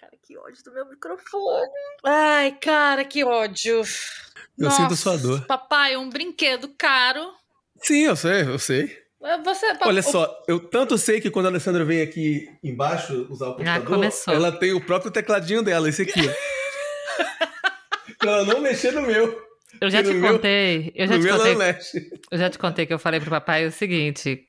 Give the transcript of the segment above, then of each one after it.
cara, que ódio do meu microfone. Ai, cara, que ódio. Eu Nossa, sinto sua dor. Papai, um brinquedo caro. Sim, eu sei, eu sei. Você, pa- Olha só, eu tanto sei que quando a Alessandra vem aqui embaixo usar o computador, começou. ela tem o próprio tecladinho dela, esse aqui. ó. pra ela não mexer no meu. Eu já te meu- contei, eu já no te meu ela contei, não mexe. eu já te contei que eu falei pro papai o seguinte: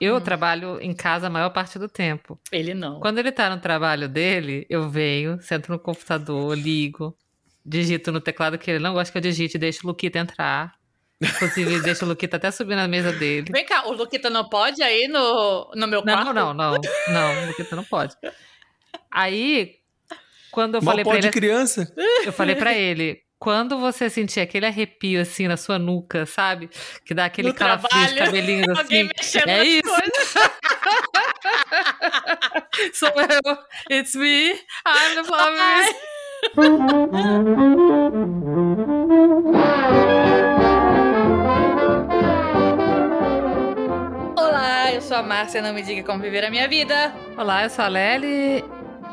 eu Hum. trabalho em casa a maior parte do tempo. Ele não. Quando ele tá no trabalho dele, eu venho, sento no computador, ligo, digito no teclado que ele não gosta que eu digite, deixo o Luquita entrar. Inclusive, deixo o Luquita até subir na mesa dele. Vem cá, o Luquita não pode aí no, no meu quarto? Não, não, não, não. O Luquita não pode. Aí, quando eu Mal falei pra pode ele, criança. eu falei pra ele, quando você sentir aquele arrepio assim na sua nuca, sabe? Que dá aquele No calafrio, trabalho, de cabelinhos Alguém assim. É isso. eu, it's me, I'm the Flamengo. Olá, eu sou a Márcia, não me diga como viver a minha vida. Olá, eu sou a Lely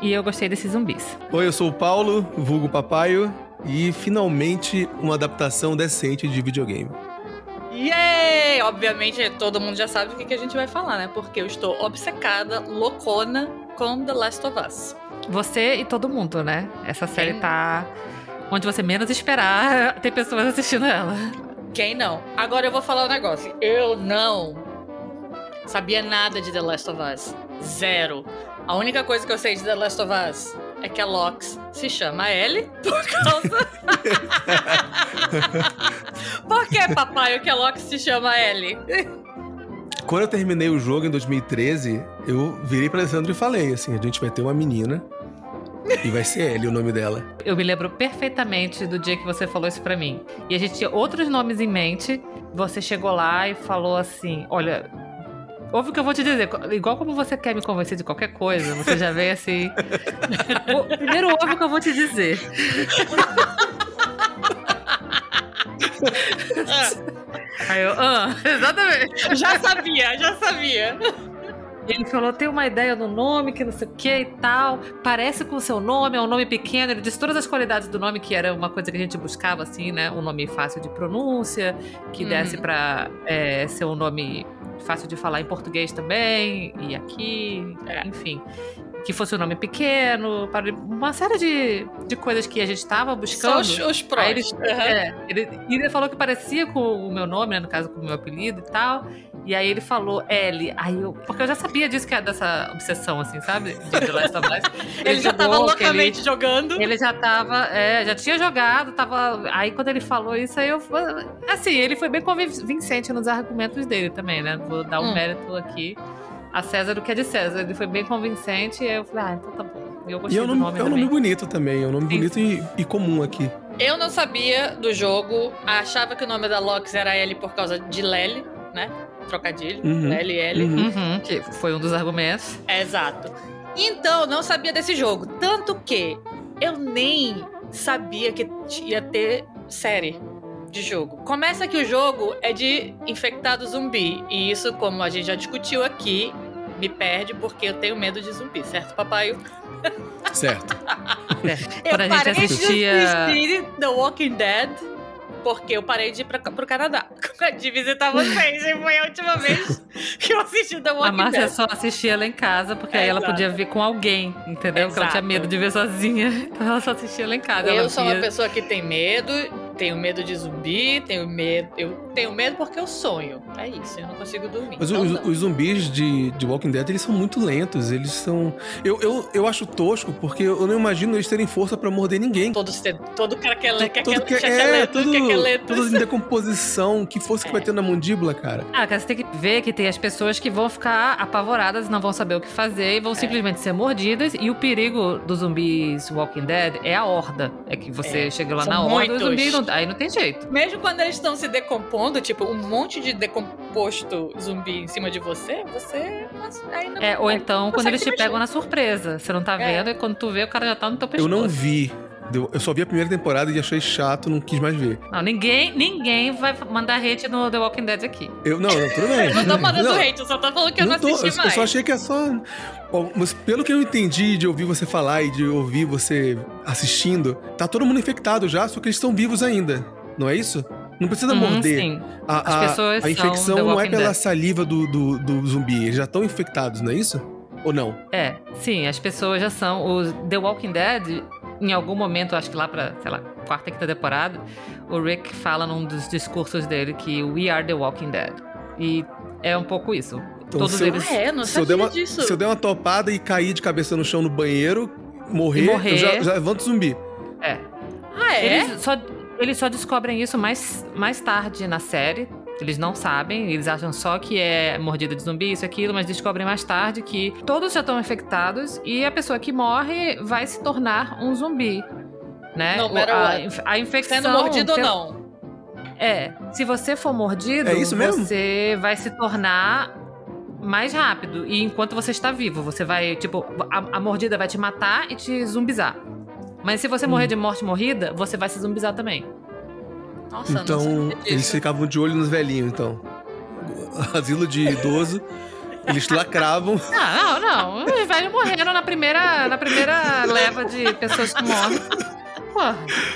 e eu gostei desses zumbis. Oi, eu sou o Paulo, vulgo papaio, e finalmente uma adaptação decente de videogame. Yay! Obviamente, todo mundo já sabe o que que a gente vai falar, né? Porque eu estou obcecada, loucona com The Last of Us. Você e todo mundo, né? Essa série Quem- tá onde você menos esperar, tem pessoas assistindo ela. Quem não? Agora eu vou falar um negócio. Eu não sabia nada de The Last of Us. Zero. A única coisa que eu sei de The Last of Us é que a Lox se chama Ellie por causa. por que, papai, que a Lox se chama Ellie? Quando eu terminei o jogo em 2013, eu virei pra Alessandro e falei assim: a gente vai ter uma menina e vai ser Ellie o nome dela. Eu me lembro perfeitamente do dia que você falou isso pra mim. E a gente tinha outros nomes em mente. Você chegou lá e falou assim: Olha, ouve o que eu vou te dizer. Igual como você quer me convencer de qualquer coisa, você já veio assim. "O- Primeiro, ouve o que eu vou te dizer. Aí eu, ah, exatamente. Já sabia, já sabia. Ele falou: tem uma ideia do nome, que não sei o que e tal. Parece com o seu nome, é um nome pequeno. Ele disse todas as qualidades do nome, que era uma coisa que a gente buscava, assim, né? Um nome fácil de pronúncia, que Uhum. desse pra é, ser um nome fácil de falar em português também, e aqui, É. enfim. Que fosse um nome pequeno, para uma série de, de coisas que a gente estava Só buscando. os, os prós. Ele, Uhum. é, ele, ele falou que parecia com o meu nome, né? No caso, com o meu apelido e tal. E aí ele falou L. Aí eu. Porque eu já sabia disso, que é dessa obsessão, assim, sabe? De The Last of Us. Ele, já tava jogou, que loucamente Ele, jogando. ele já tava. É, já tinha jogado, tava. Aí quando ele falou isso, aí eu. Assim, ele foi bem convincente nos argumentos dele também, né? Vou dar um Hum. mérito aqui. A César o que é de César. Ele foi bem convincente e aí eu falei, ah, então tá bom. E eu E gostei é um do nome, nome é um nome bonito também, é um nome Sim. bonito e, e comum aqui. Eu não sabia do jogo, achava que o nome da Lox era Ellie por causa de Lely, né? Trocadilho. Uhum. Lely, Ellie. Uhum. Uhum, que foi um dos argumentos. Exato. Então, não sabia desse jogo. Tanto que eu nem sabia que ia ter série de jogo. Começa que o jogo é de infectado zumbi. E isso, como a gente já discutiu aqui, me perde porque eu tenho medo de zumbi, certo, papai? Certo. É, quando a gente assistia. de assistir The Walking Dead porque eu parei de ir pra, pro Canadá. De visitar vocês. E foi a última vez que eu assisti The A Walking Márcia Dead. só assistia lá em casa, porque aí ela Exato. podia ver com alguém, entendeu? Porque ela tinha medo de ver sozinha. Então ela só assistia lá em casa. Eu ela sou via- uma pessoa que tem medo, tenho medo de zumbi, tenho medo. Eu tenho medo porque eu sonho. É isso, eu não consigo dormir. Mas Então os, os zumbis de, de Walking Dead, eles são muito lentos. Eles são. Eu, eu, eu acho tosco, porque eu não imagino eles terem força pra morder ninguém. Todos, todo craquele, Tudo que, é, craqueletos, tudo, craqueletos. tudo em decomposição. Que força que vai É. ter na mandíbula, cara? Ah, cara, você tem que ver que tem as pessoas que vão ficar apavoradas, não vão saber o que fazer É. e vão simplesmente ser mordidas. E o perigo dos zumbis Walking Dead é a horda. É que você É, chega lá são na horda e o muitos. zumbi não, aí não tem jeito. Mesmo quando eles estão se decompondo, tipo, um monte de decomposto zumbi em cima de você, você ainda É, ou então quando eles te mexer. pegam na surpresa. Você não tá É. vendo e quando tu vê, o cara já tá no teu pescoço. Eu não vi Eu só vi a primeira temporada e achei chato, não quis mais ver. Não, ninguém, ninguém vai mandar hate no The Walking Dead aqui. Eu, não, não, tudo bem. Eu não tô mandando Não, hate, eu só tô falando que eu não, tô, assisti eu, eu mais. só achei que é só. Bom, mas pelo que eu entendi de ouvir você falar e de ouvir você assistindo, tá todo mundo infectado já, só que eles estão vivos ainda. Não é isso? Não precisa Uhum, morder. sim. A, As a- pessoas a são infecção não é pela Dead. saliva do, do, do zumbi, eles já estão infectados, não é isso? Ou não? É, sim, as pessoas já são. O The Walking Dead, em algum momento, acho que lá pra, sei lá, quarta, quinta temporada, o Rick fala num dos discursos dele que We are the Walking Dead. E é um pouco isso. Então, Todos se eu- eles. Ah, é? Não Se eu, uma, disso. se eu der uma topada e cair de cabeça no chão no banheiro, morrer, E morrer. eu já, já levanto zumbi. É. Ah, é? Eles, só, eles só descobrem isso mais, mais tarde na série. Eles não sabem, eles acham só que é mordida de zumbi, isso, aquilo, mas descobrem mais tarde que todos já estão infectados e a pessoa que morre vai se tornar um zumbi. Né? No O- matter a, a infecção. Sendo mordido ou não? É, se você for mordido, É isso mesmo? você vai se tornar mais rápido. E enquanto você está vivo, você vai, tipo, a, a mordida vai te matar e te zumbizar. Mas se você morrer de morte morrida, você vai se zumbizar também. Nossa, não então, eles ficavam de olho nos velhinhos, então. Asilo de idoso, eles lacravam. Ah, não, não. Os velhos morreram na primeira, na primeira leva de pessoas que morrem.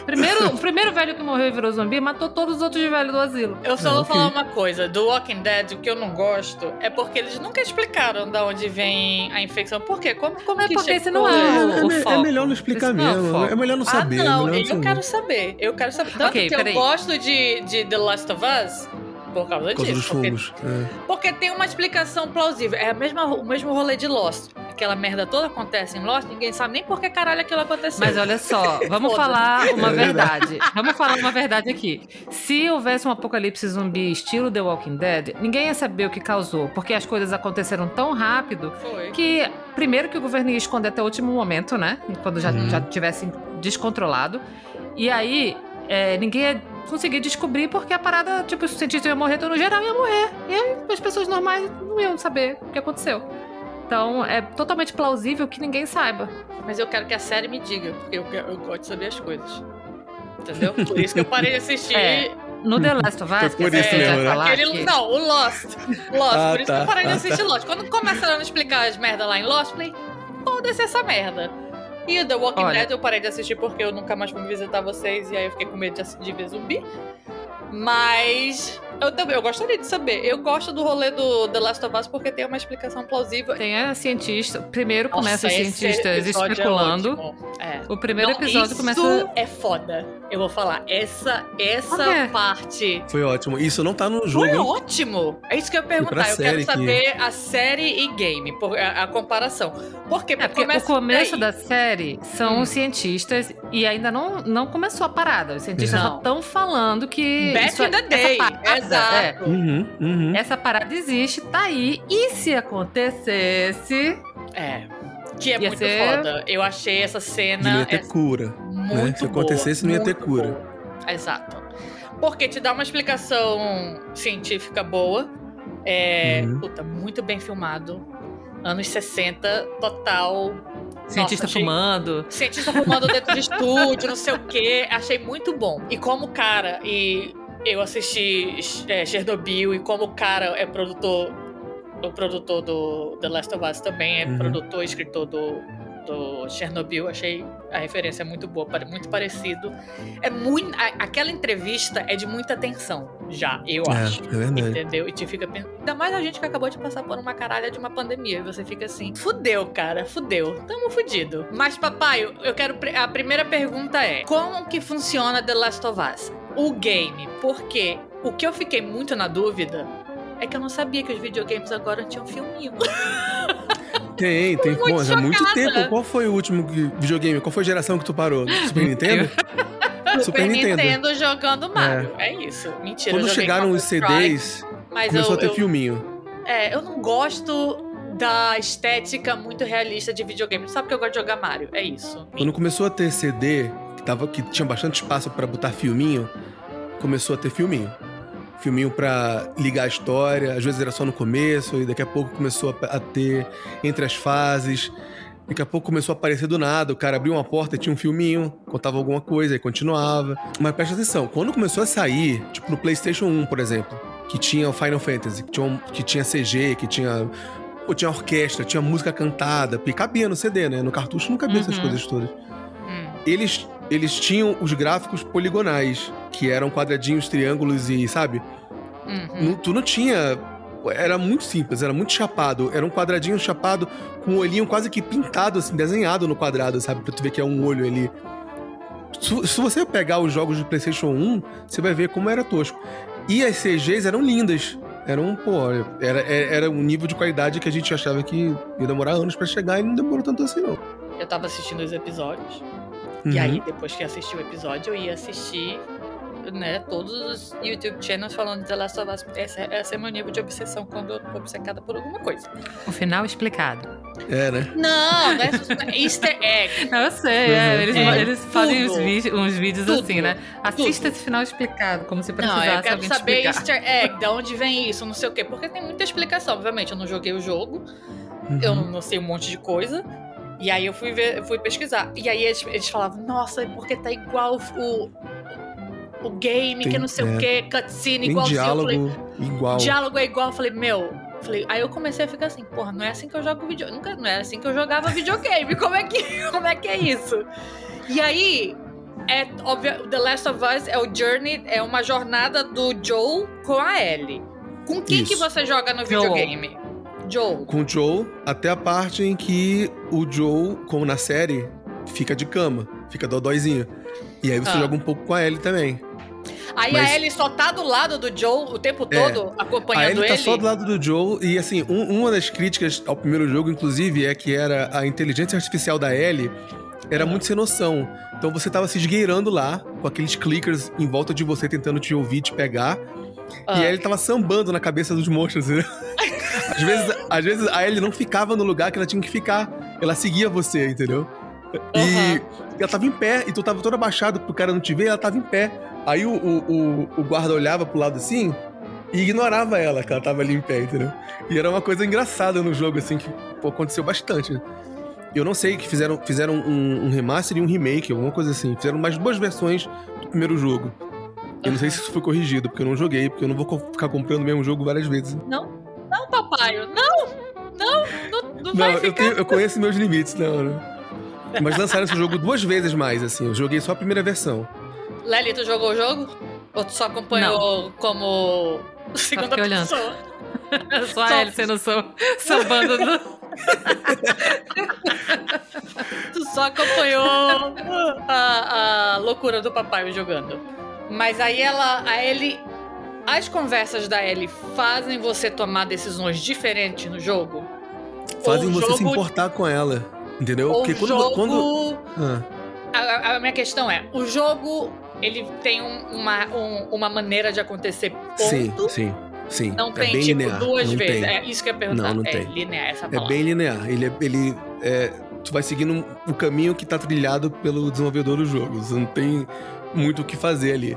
Primeiro, o primeiro velho que morreu e virou zumbi matou todos os outros velhos do asilo. Eu só vou ok. falar uma coisa. Do Walking Dead, o que eu não gosto é porque eles nunca explicaram de onde vem a infecção. Por quê? Como, como É que porque esse chegou? não é É, o me- é foco. melhor não explicar não é o mesmo. foco. É melhor não saber. ah, não, é eu saber. quero saber. Eu quero saber. Tanto Ok, que peraí. eu gosto de, de The Last of Us por causa Por causa dos disso. Porque, é. porque tem uma explicação plausível. É a mesma, o mesmo rolê de Lost. Aquela merda toda acontece em Lost, ninguém sabe nem por que caralho aquilo aconteceu. Mas olha só, vamos falar uma É verdade. verdade. Vamos falar uma verdade aqui. Se houvesse um apocalipse zumbi estilo The Walking Dead, ninguém ia saber o que causou, porque as coisas aconteceram tão rápido Foi. que primeiro que o governo ia esconder até o último momento, né? Quando já, Uhum. já tivesse descontrolado. E aí é, ninguém ia conseguir descobrir porque a parada, tipo, os cientistas iam morrer, então no geral ia morrer. E aí as pessoas normais não iam saber o que aconteceu. Então é totalmente plausível que ninguém saiba. Mas eu quero que a série me diga, porque eu, eu gosto de saber as coisas. Entendeu? Por isso que eu parei de assistir. É, No The Last of Us, que por isso mesmo, né? Aquele- que- Não, o Lost. Lost, Ah, por isso tá. que eu parei de assistir Lost. Quando começaram a explicar as merdas lá em Lost, eu falei, foda-se essa merda. E The Walking Olha. Dead eu parei de assistir porque eu nunca mais fui visitar vocês e aí eu fiquei com medo de, de ver zumbi. Mas eu também, eu gostaria de saber. Eu gosto do rolê do The Last of Us porque tem uma explicação plausível. Tem a cientista. Primeiro Nossa, começa os cientistas é especulando. ótimo. É. o primeiro Não, episódio isso começa. é foda. Eu vou falar. Essa, essa parte Foi ótimo. Isso não tá no jogo, Foi hein? ótimo! É isso que eu ia perguntar. Eu quero que- saber a série e game, a, a comparação. Por quê? É, porque começa o começo daí. da série são Hum. os cientistas e ainda não, não começou a parada. Os cientistas Não. já estão falando que. Back isso- in the day. essa parada, é, Exato. Uhum, uhum. essa parada existe, tá aí. E se acontecesse. É. Que é muito ser- foda. Eu achei essa E não cena ia ter é cura. muito Se acontecesse, não ia ter cura. boa. Exato. Porque te dá uma explicação científica boa. É, Uhum. puta, muito bem filmado. Anos 60, total. Cientista Nossa, fumando. cientista fumando dentro de estúdio, não sei o quê. Achei muito bom. E como cara, e eu assisti é, Chernobyl, e como o cara é produtor, o produtor do The Last of Us também é Uhum. produtor e escritor do, do Chernobyl, achei a referência muito boa, muito parecido. É muito. aquela entrevista é de muita tensão, já, eu acho. É, é verdade. Entendeu? E te fica pensando. Ainda mais a gente que acabou de passar por uma caralha de uma pandemia. E você fica assim, fudeu, cara, fudeu. Tamo fudido. Mas, papai, eu- quero. A primeira pergunta é: como que funciona The Last of Us? O game. Porque o que eu fiquei muito na dúvida é que eu não sabia que os videogames agora tinham filminho. Tem, tem. muito já há muito tempo. Qual foi o último videogame? Qual foi a geração que tu parou? Super Nintendo? Super Nintendo, jogando Mario. É, isso. Mentira. Quando chegaram os CDs, começou eu, a ter eu- filminho. É, eu não gosto da estética muito realista de videogame. Sabe que eu gosto de jogar Mario? É isso. Quando começou a ter CD, que, tava, que tinha bastante espaço pra botar filminho, começou a ter filminho. Filminho pra ligar a história, às vezes era só no começo, e daqui a pouco começou a, a ter entre as fases. Daqui a pouco começou a aparecer do nada, o cara abriu uma porta e tinha um filminho, contava alguma coisa e continuava. Mas presta atenção, quando começou a sair, tipo no PlayStation 1, por exemplo, que tinha o Final Fantasy, que tinha, que tinha CG, que tinha. Pô, tinha orquestra, tinha música cantada, porque cabia no CD, né? No cartucho não cabia essas Uhum. coisas todas. Hum. Eles, eles tinham os gráficos poligonais, que eram quadradinhos, triângulos e, sabe? Uhum. Não- tu não tinha. Era muito simples, era muito chapado. Era um quadradinho chapado com um olhinho quase que pintado, assim, desenhado no quadrado, sabe? Pra tu ver que é um olho ali. Se, se você pegar os jogos de PlayStation 1, você vai ver como era tosco. E as CGs eram lindas. Eram, pô, era, era era um nível de qualidade que a gente achava que ia demorar anos pra chegar e não demorou tanto assim, não. Eu tava assistindo os episódios. E Uhum. aí, depois que assisti o episódio, eu ia assistir, né, todos os YouTube channels falando de The Last of Us. Esse, esse é meu nível de obsessão quando eu tô obcecada por alguma coisa. O final explicado. É, né? Não, não é easter egg. Não, eu sei, é, Uhum. eles, É, eles fazem uns vídeos, uns vídeos Tudo. assim, né? Assista Tudo. esse final explicado, como se Não, precisasse eu quero saber explicar. easter egg, de onde vem isso, não sei o quê. Porque tem muita explicação. Obviamente, eu não joguei o jogo, eu Uhum. não, não sei um monte de coisa. E aí eu fui ver, eu fui pesquisar. E aí eles, eles falavam, nossa, é porque tá igual o, o game, que Tem- não sei é. o quê, cutscene, igualzinho. Eu falei, diálogo igual. O diálogo é igual, eu falei, meu. Falei, aí eu comecei a ficar assim, porra, não é assim que eu jogo videogame. Nunca, não é assim que eu jogava videogame. Como é que, como é, que é isso? E aí, é óbvio, The Last of Us é o Journey, é uma jornada do Joel com a Ellie. Com quem que Isso. você joga no videogame? Joel. com o Joe até a parte em que o Joe, como na série, fica de cama, fica dodóizinho. E aí você Ah. joga um pouco com a Ellie também. Aí Mas- a Ellie só tá do lado do Joel o tempo todo, A acompanhando Ellie tá ele. só do lado do Joe e assim, um- uma das críticas ao primeiro jogo, inclusive, é que era a inteligência artificial da Ellie era Ah. muito sem noção. Então você tava se esgueirando lá, com aqueles clickers em volta de você tentando te ouvir, te pegar. Ah. E a Ellie tava sambando na cabeça dos monstros. né? às, vezes, às vezes a Ellie não ficava no lugar que ela tinha que ficar. Ela seguia você, entendeu? E ela tava em pé, e tu tava todo abaixado pro cara não te ver, ela tava em pé. Aí o, o, o, o guarda olhava pro lado assim e ignorava ela, que ela tava ali em pé, entendeu? E era uma coisa engraçada no jogo, assim, que pô, aconteceu bastante. Eu não sei que fizeram, fizeram um, um remaster e um remake, alguma coisa assim. Fizeram mais duas versões do primeiro jogo. Eu não sei se isso foi corrigido, porque eu não joguei, porque eu não vou ficar comprando o mesmo jogo várias vezes. Não, papai, não! Não, não, não Não, vai eu, ficar. tenho- eu conheço meus limites, não, não. Mas lançaram esse jogo duas vezes mais, assim. Eu joguei só a primeira versão. Lely, tu jogou o jogo? Ou tu só acompanhou como segunda fiquei olhando. pessoa? Só Só- a Ellie sendo sambando no... Tu só acompanhou a, a loucura do papai jogando. Mas aí ela, a Ellie, as conversas da Ellie fazem você tomar decisões diferentes no jogo? Fazem Ou você se jogo- importar com ela, entendeu? Ou Porque quando... jogo... quando... Ah, A, a minha questão é, o jogo, ele tem um- uma, um- uma maneira de acontecer ponto? sim, sim, sim. Não é tem, bem tipo, linear. duas não vezes. Tem. É isso que eu ia perguntar. Não, não é tem. linear essa É palavra. bem linear. Ele, é- ele é, tu vai seguindo o caminho que tá trilhado pelo desenvolvedor do jogo. Você não tem muito o que fazer ali.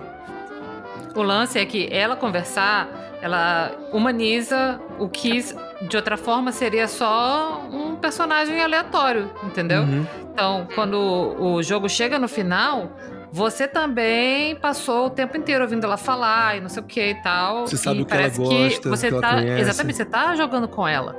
O lance é que ela conversar, ela humaniza o que de outra forma seria só um personagem aleatório, entendeu? Uhum. Então, quando o jogo chega no final, você também passou o tempo inteiro ouvindo ela falar e não sei o que e tal. Você sabe e o que ela gosta, você o que tá. Exatamente, você tá jogando com ela.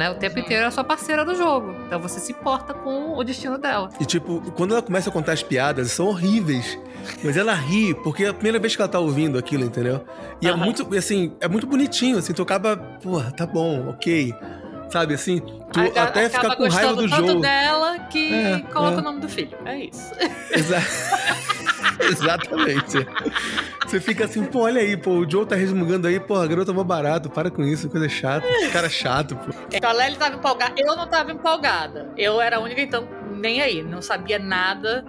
Né? O tempo Uhum. inteiro é sua parceira do jogo. Então você se importa com o destino dela. E tipo, quando ela começa a contar as piadas, são horríveis. Mas ela ri, porque é a primeira vez que ela tá ouvindo aquilo, entendeu? E é Aham. muito, assim, é muito bonitinho, assim, tu acaba, porra, tá bom, ok. Sabe assim? Tu Aca- até acaba fica com raiva do tanto jogo. dela que É, coloca é. o nome do filho. É isso. Exa- Exatamente. Você fica assim, pô, olha aí, pô, o Joe tá resmungando aí, pô, a garota é mó barato, para com isso, coisa chata. Cara chato, pô. Então a Lely tava empolgada. Eu não tava empolgada. Eu era a única, então, nem aí. Não sabia nada.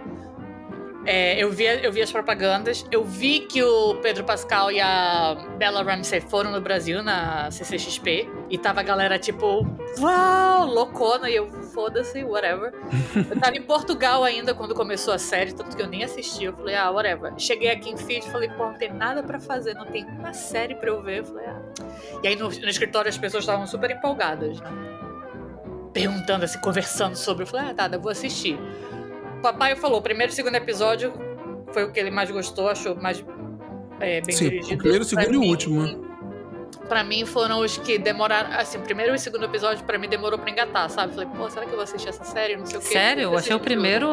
É, eu, via, eu vi as propagandas. Eu vi que o Pedro Pascal e a Bella Ramsey foram no Brasil, na CCXP. E tava a galera, tipo, uau, loucona. E eu, foda-se, whatever. eu tava em Portugal ainda quando começou a série, tanto que eu nem assisti. Eu falei, ah, whatever. Cheguei aqui em Feed falei, pô, não tem nada pra fazer, não tem uma série pra eu ver. Eu falei, ah. E aí no, no escritório as pessoas estavam super empolgadas, né? perguntando, assim, conversando sobre. Eu falei, ah, tá, eu vou assistir. O papai falou, o primeiro e o segundo episódio foi o que ele mais gostou, achou mais é, bem Sim, dirigido. o primeiro, o segundo Pra e o mim- último. Pra mim foram os que demoraram. Assim, o primeiro e o segundo episódio pra mim demorou pra engatar, sabe? Falei, pô, será que eu vou assistir essa série? Não sei o quê. Sério, eu achei o primeiro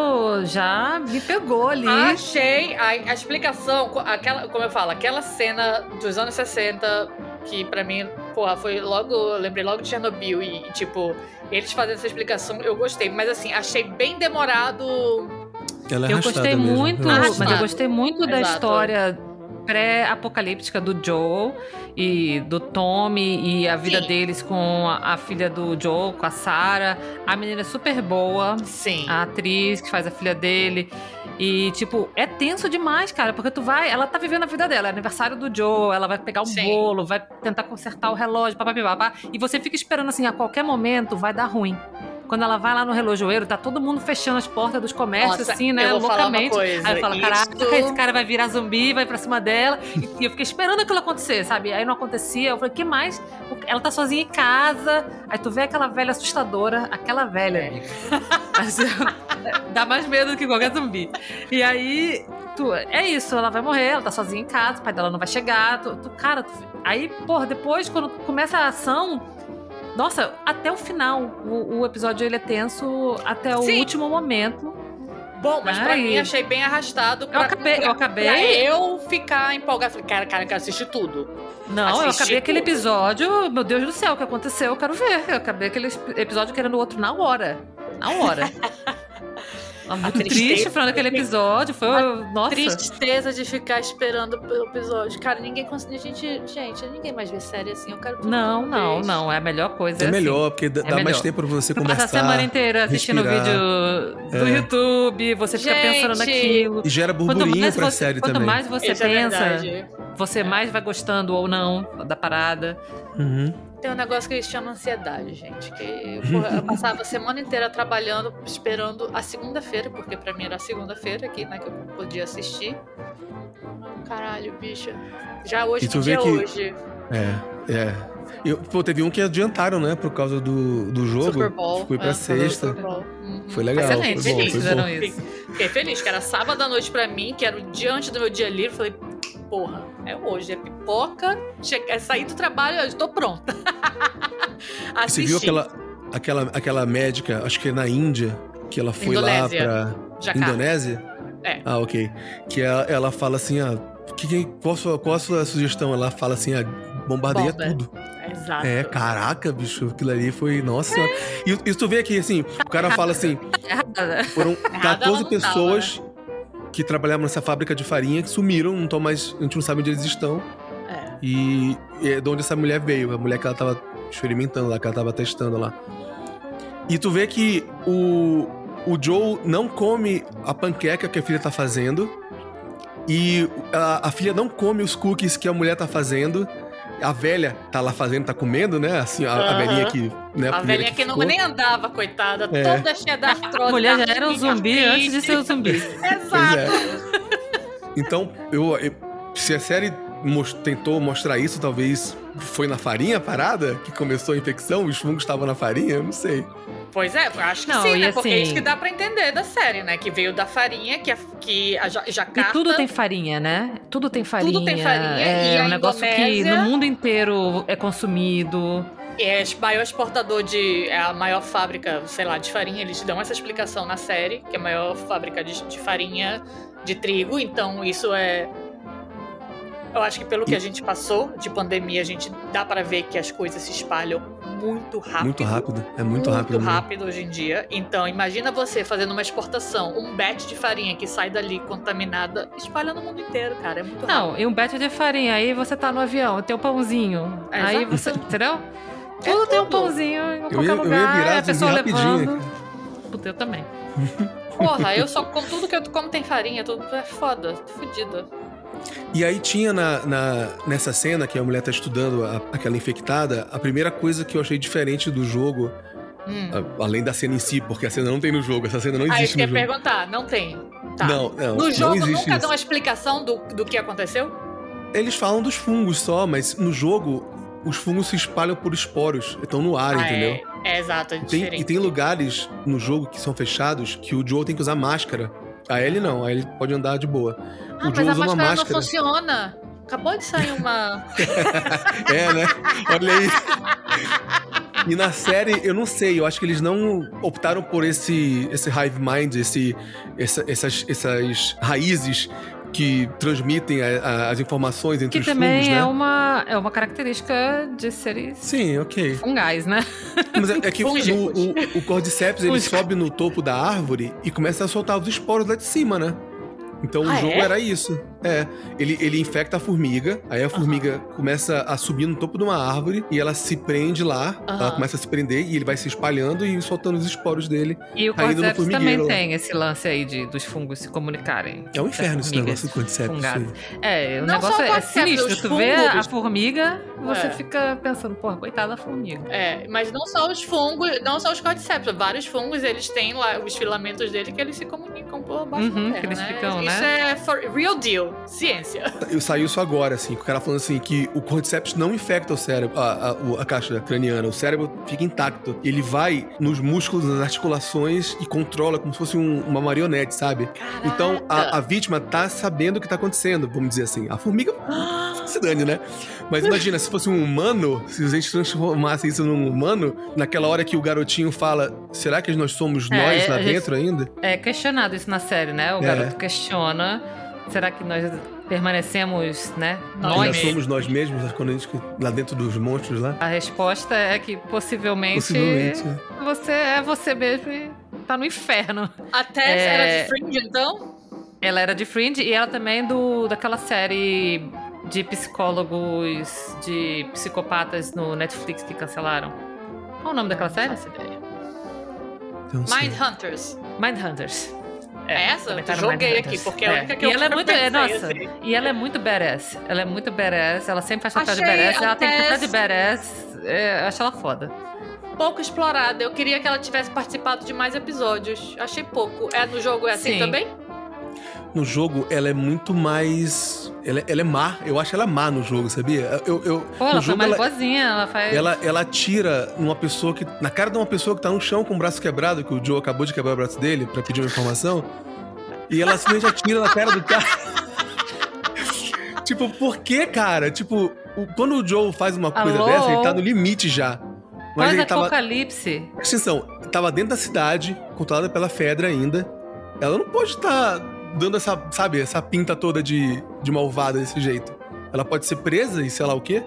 já me pegou ali. Achei a, a explicação, aquela, como eu falo, aquela cena dos anos 60, que pra mim, porra, foi logo. Eu lembrei logo de Chernobyl e, tipo, eles fazendo essa explicação, eu gostei. Mas assim, achei bem demorado. Ela é eu gostei mesmo, muito, realmente. mas eu Arrastado. gostei muito da Exato. história pré-apocalíptica do Joel e do Tommy e a vida Sim. deles com a, a filha do Joel, com a Sarah. A menina é super boa, Sim. a atriz que faz a filha dele. E, tipo, é tenso demais, cara, porque tu vai. Ela tá vivendo a vida dela, é aniversário do Joe, ela vai pegar um Sim. bolo, vai tentar consertar o relógio, papapá, e você fica esperando assim, a qualquer momento vai dar ruim. Quando ela vai lá no relojoeiro, tá todo mundo fechando as portas dos comércios, Nossa, assim, né? loucamente. Aí eu falo, isso- caraca, esse cara vai virar zumbi, vai pra cima dela. E, eu fiquei esperando aquilo acontecer, sabe? Aí não acontecia. Eu falei, que mais? Ela tá sozinha em casa. Aí tu vê aquela velha assustadora, aquela velha, É. Dá mais medo do que qualquer zumbi. E aí, tu, é isso, ela vai morrer, ela tá sozinha em casa, o pai dela não vai chegar. Tu, tu- cara, tu- aí, porra, depois, quando começa a ação. Nossa, até o final. O, o episódio ele é tenso até o Sim. último momento. Bom, mas pra Ai. mim achei bem arrastado. Pra, Eu acabei, eu pra acabei. eu ficar empolgada. Falei, cara, cara, eu quero assistir tudo. Não, eu acabei aquele tudo. episódio. Meu Deus do céu, o que aconteceu? Eu quero ver. Eu acabei aquele episódio querendo o outro na hora. Na hora. Muito tristeza. triste falando aquele episódio. Foi. Nossa. Tristeza de ficar esperando pelo episódio. Cara, ninguém consegue. Gente, gente, ninguém mais vê série assim. Eu quero tudo. Não, uma não, vez. não. É a melhor coisa. É assim. melhor, porque dá dá mais melhor. tempo pra você Tu passa conversar. a semana inteira assistindo respirar. vídeo do É. YouTube, você fica Gente. pensando naquilo. E gera Quanto burburinho pra você, série quanto também. mais você Isso é pensa, você mais vai gostando ou não da parada. Uhum. Tem um negócio que eles chamam ansiedade, gente. Que eu, eu passava a semana inteira trabalhando, esperando a segunda-feira, porque pra mim era a segunda-feira aqui, né? Que eu podia assistir. Caralho, bicha. Já hoje, E que tu vê dia é que- hoje? É, é. Eu, pô, teve um que adiantaram, né? Por causa do, do jogo. Super Bowl. Foi pra é, sexta. Uhum. Foi legal. Excelente, foi bom, eles foi fizeram bom. isso. Fiquei feliz, que era sábado à noite pra mim, que era o dia antes do meu dia livre. Falei, porra, é hoje, é pipoca, che- é sair do trabalho, eu estou pronta. Você viu aquela, aquela, aquela médica, acho que é na Índia, que ela foi Indonésia. lá pra. Jacarta. Indonésia? É. Ah, ok. Que ela, ela fala assim, ah, que, qual, a sua, qual a sua sugestão? Ela fala assim, ah, bombardeia Bomba. tudo. Exato. É, caraca, bicho, aquilo ali foi. Nossa senhora. E, e tu vê aqui, assim, o cara fala assim: foram Errada ela 14 não pessoas que trabalhavam nessa fábrica de farinha que sumiram, não estão mais. A gente não sabe onde eles estão. É. E é de onde essa mulher veio, a mulher que ela tava experimentando lá, que ela tava testando lá. E tu vê que o, o Joe não come a panqueca que a filha tá fazendo. E a, a filha não come os cookies que a mulher tá fazendo. A velha tá lá fazendo, tá comendo, né? Assim, a, a Aham. velhinha que. Né, A primeira velhinha que não, ficou. nem andava, coitada, É. toda cheia da artrose. A mulher já era um zumbi antes de ser um zumbi. Exato. É. Então, eu, eu- se a série mos- tentou mostrar isso, talvez foi na farinha a parada que começou a infecção, os fungos estavam na farinha, eu não sei. Pois é, acho que Não, sim, né? Porque é assim- isso que dá pra entender da série, né? Que veio da farinha, que a, que a ja- E jacarta... tudo tem farinha, né? Tudo tem farinha. Tudo tem farinha, É e a um negócio que Indonésia- no mundo inteiro é consumido. É o maior exportador de. É a maior fábrica, sei lá, de farinha. Eles dão essa explicação na série, que é a maior fábrica de, de farinha de trigo. Então, isso é. Eu acho que pelo que a gente passou de pandemia, a gente dá pra ver que as coisas se espalham muito rápido. Muito rápido, é muito, rápido. Muito rápido hoje em dia. Então, imagina você fazendo uma exportação, um batch de farinha que sai dali contaminada, espalha no mundo inteiro, cara. É muito rápido. Não, e um bete de farinha. Aí você tá no avião, tem um pãozinho. É, aí você. Entendeu? É Tudo tem um pãozinho em Eu qualquer ia, eu ia lugar. virar a zumbi pessoa rapidinho. levando. cara. Puta, eu também. Porra, eu só como tudo que eu como tem farinha, tudo é foda, tô fudida. E aí tinha na, na- nessa cena que a mulher tá estudando a- aquela infectada, a primeira coisa que eu achei diferente do jogo, Hum. a- além da cena em si, porque a cena não tem no jogo, essa cena não eu existe ia no jogo. perguntar, não tem. Tá. Não, não, no não jogo existe nunca isso. dão uma explicação do, do que aconteceu? Eles falam dos fungos só, mas no jogo os fungos se espalham por esporos, estão no ar, Ah, entendeu? É, é exato, é E tem, diferente. e tem lugares no jogo que são fechados que o Joe tem que usar máscara. A Ellie não, a Ellie pode andar de boa. Ah, o mas a usa uma máscara, máscara. não funciona. Acabou de sair uma. É, né? Olha aí. E na série, eu não sei, eu acho que eles não optaram por esse, esse hive mind, esse, essa- essas, essas raízes que transmitem a- a- as informações entre Que os também fungos, né? é, uma, é uma característica de seres Sim, ok. fungais, né? Mas é, é que o, o, o Cordyceps, ele sobe no topo da árvore e começa a soltar os esporos lá de cima, né? Então o Ah, jogo é? era isso. É. Ele, ele infecta a formiga, aí a formiga começa a subir no topo de uma árvore e ela se prende lá, ela Aham. começa a se prender e ele vai se espalhando e soltando os esporos dele. E o Cordyceps também lá. tem esse lance aí de, dos fungos se comunicarem. É um inferno esse negócio do Cordyceps. isso. É, o Não negócio é Cordyceps, sinistro. Tu vê a formiga, você É. fica pensando, porra, coitada da formiga. É, mas não só os fungos, não só os cordyceps, vários fungos eles têm lá os filamentos dele que eles se comunicam por baixo Uhum, da terra, que eles né? ficam, Isso né? é for real deal, ciência. Eu saiu isso agora, assim, o cara falando assim que o Cordyceps não infecta o cérebro, a, a, a caixa craniana. O cérebro fica intacto. Ele vai nos músculos, nas articulações e controla como se fosse um- uma marionete, sabe? Então a, a vítima tá sabendo o que tá acontecendo, vamos dizer assim. A formiga se dane, né? Mas imagina, se fosse um humano, se a gente transformasse isso num humano, naquela hora que o garotinho fala: será que nós somos É, nós lá a gente- dentro ainda? É questionado isso na série, né? O É. garoto questiona. Será que nós permanecemos, né? Nós somos nós mesmos, quando a gente, lá dentro dos monstros lá? A resposta é que possivelmente, Possivelmente. você é você mesmo e tá no inferno. Até É. era de Fringe, então? Ela era de Fringe e ela também do daquela série de psicólogos, de psicopatas no Netflix que cancelaram. Qual o nome daquela série? Não. Então, sim. Mind Hunters. Mindhunters. É essa? Eu tá joguei aqui, porque é a única que e eu ela é muito, é, pensei, nossa, assim. e ela é muito badass. Ela é muito badass, ela sempre faz papel de badass, ela tem papel de badass, é, eu acho ela foda. Pouco explorada. Eu queria que ela tivesse participado de mais episódios. Achei pouco. É no jogo é assim Sim. também? No jogo, ela é muito mais. Ela, ela é má. Eu acho ela má no jogo, sabia? Eu, eu, Pô, no ela jogo, mais ela, boazinha, ela faz... ela, ela atira numa pessoa que. Na cara de uma pessoa que tá no chão com o braço quebrado, que o Joe acabou de quebrar o braço dele pra pedir uma informação. e ela simplesmente atira na cara do cara. tipo, por que, cara? Tipo, o- quando o Joe faz uma coisa Alô? dessa, ele tá no limite já. Mas Quase ele tava. apocalipse. Atenção, tava dentro da cidade, controlada pela Fedra ainda. Ela não pode estar dando essa, sabe, essa pinta toda de, de malvada desse jeito. Ela pode ser presa e sei lá o quê.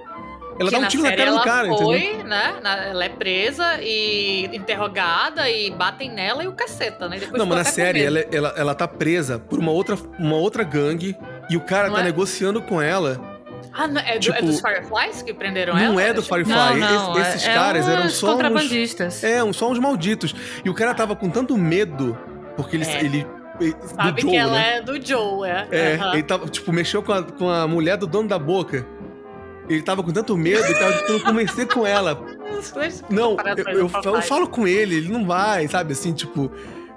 Ela Que dá um tiro na cara do ela cara, foi, entendeu? né? ela é presa e interrogada e batem nela e o caceta, né? Depois Não, mas na série ela, ela, ela tá presa por uma outra, uma outra gangue e o cara Não tá é? negociando com ela. Ah, não, é, do- tipo, é dos Fireflies que prenderam ela? não é do Firefly. Não, não, Esse- esses é, caras é eram uns só uns- contrabandistas. É, um- só uns malditos. E o cara tava com tanto medo, porque. É. ele ele- Sabe Joe, que ela né? é do Joe, é. É, Aham. ele tava, tipo, mexeu com a, com a mulher do dono da boca. Ele tava com tanto medo, ele tava tentando convencer com ela. Não, eu, eu, eu falo com ele, ele não vai, sabe? Assim, tipo,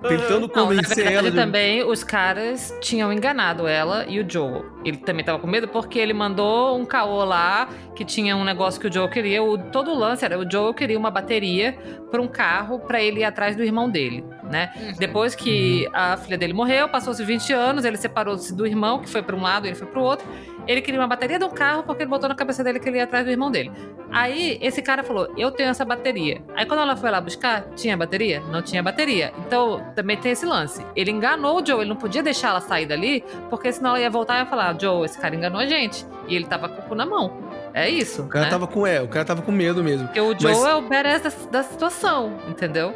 tentando convencer ela. de- também os caras tinham enganado ela e o Joe. Ele também tava com medo porque ele mandou um caô lá que tinha um negócio que o Joe queria. O, todo o lance era o Joe queria uma bateria para um carro para ele ir atrás do irmão dele, né? Uhum. Depois que a filha dele morreu, passou-se 20 anos, ele separou-se do irmão, que foi para um lado, ele foi para o outro. Ele queria uma bateria de um carro porque ele botou na cabeça dele que ele ia atrás do irmão dele. Aí esse cara falou: Eu tenho essa bateria. Aí quando ela foi lá buscar, tinha bateria? Não tinha bateria. Então também tem esse lance. Ele enganou o Joe, ele não podia deixar ela sair dali, porque senão ela ia voltar e ia falar: Joe, esse cara enganou a gente. E ele tava com o cu na mão. É isso. O cara né? tava com é, o cara tava com medo mesmo. Porque o Joe Mas- é o badass da, da situação, entendeu?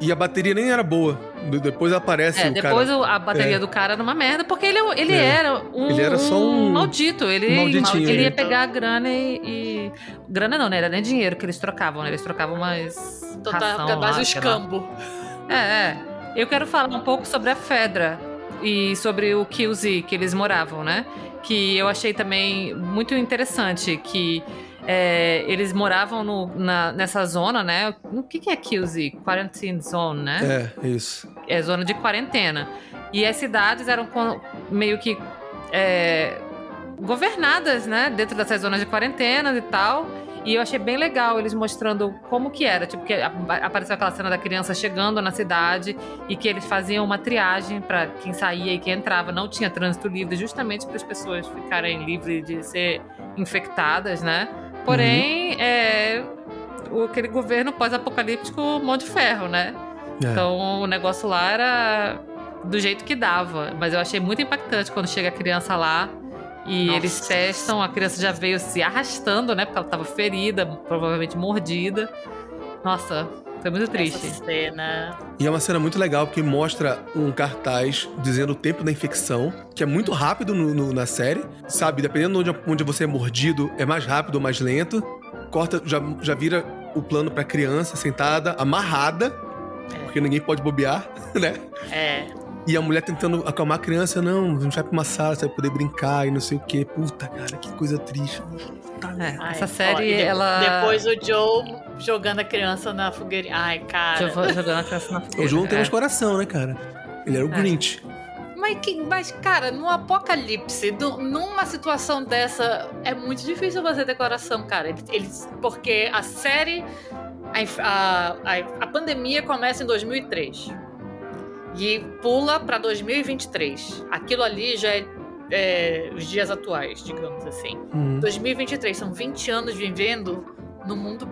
E a bateria nem era boa. De- Depois aparece É, o depois cara. o- a bateria É. do cara era uma merda, porque ele, ele É. era um, Ele era só um- maldito. Ele, um malditinho, ele ia né? pegar a grana e, e- Grana não, né? Era nem dinheiro que eles trocavam, né? Eles trocavam mais. Então tá mais o escambo. É, é. Eu quero falar um pouco sobre a Fedra e sobre o QZ que eles moravam, né? Que eu achei também muito interessante que é, eles moravam no- na- nessa zona, né? O que, que é QZ? Quarantine Zone, né? É, isso. é zona de quarentena. E as cidades eram meio que é, governadas, né, dentro dessas zonas de quarentena e tal. E eu achei bem legal eles mostrando como que era. Tipo, que apareceu aquela cena da criança chegando na cidade e que eles faziam uma triagem para quem saía e quem entrava. Não tinha trânsito livre, justamente para as pessoas ficarem livres de ser infectadas, né? Porém, uhum. é, aquele governo pós-apocalíptico mão de ferro, né? É. Então o negócio lá era do jeito que dava. Mas eu achei muito impactante quando chega a criança lá e Nossa. eles testam, a criança já veio se arrastando, né? Porque ela estava ferida, provavelmente mordida. Nossa, foi muito triste. Essa cena. E é uma cena muito legal porque mostra um cartaz dizendo o tempo da infecção, que é muito rápido no, no, na série, sabe? Dependendo de onde, onde você é mordido, é mais rápido ou mais lento. Corta, já, já vira o plano pra criança sentada, amarrada, é. porque ninguém pode bobear, né? É. E a mulher tentando acalmar a criança, não, a gente vai pra uma sala, você vai poder brincar e não sei o quê. Puta, cara, que coisa triste. É, Ai, essa série, ó, ela. Depois o Joe jogando a criança na fogueira. Ai, cara. Jogando a criança na fogueira. O Joe não tem é. mais coração, né, cara? Ele era o é. Grinch. Mas, que, mas, cara, no apocalipse, do, numa situação dessa, é muito difícil você ter coração, cara. Eles, porque a série. A, a, a pandemia começa em 2003 e pula para 2023. Aquilo ali já é, é, os dias atuais, digamos assim. Uhum. 2023 são 20 anos vivendo no mundo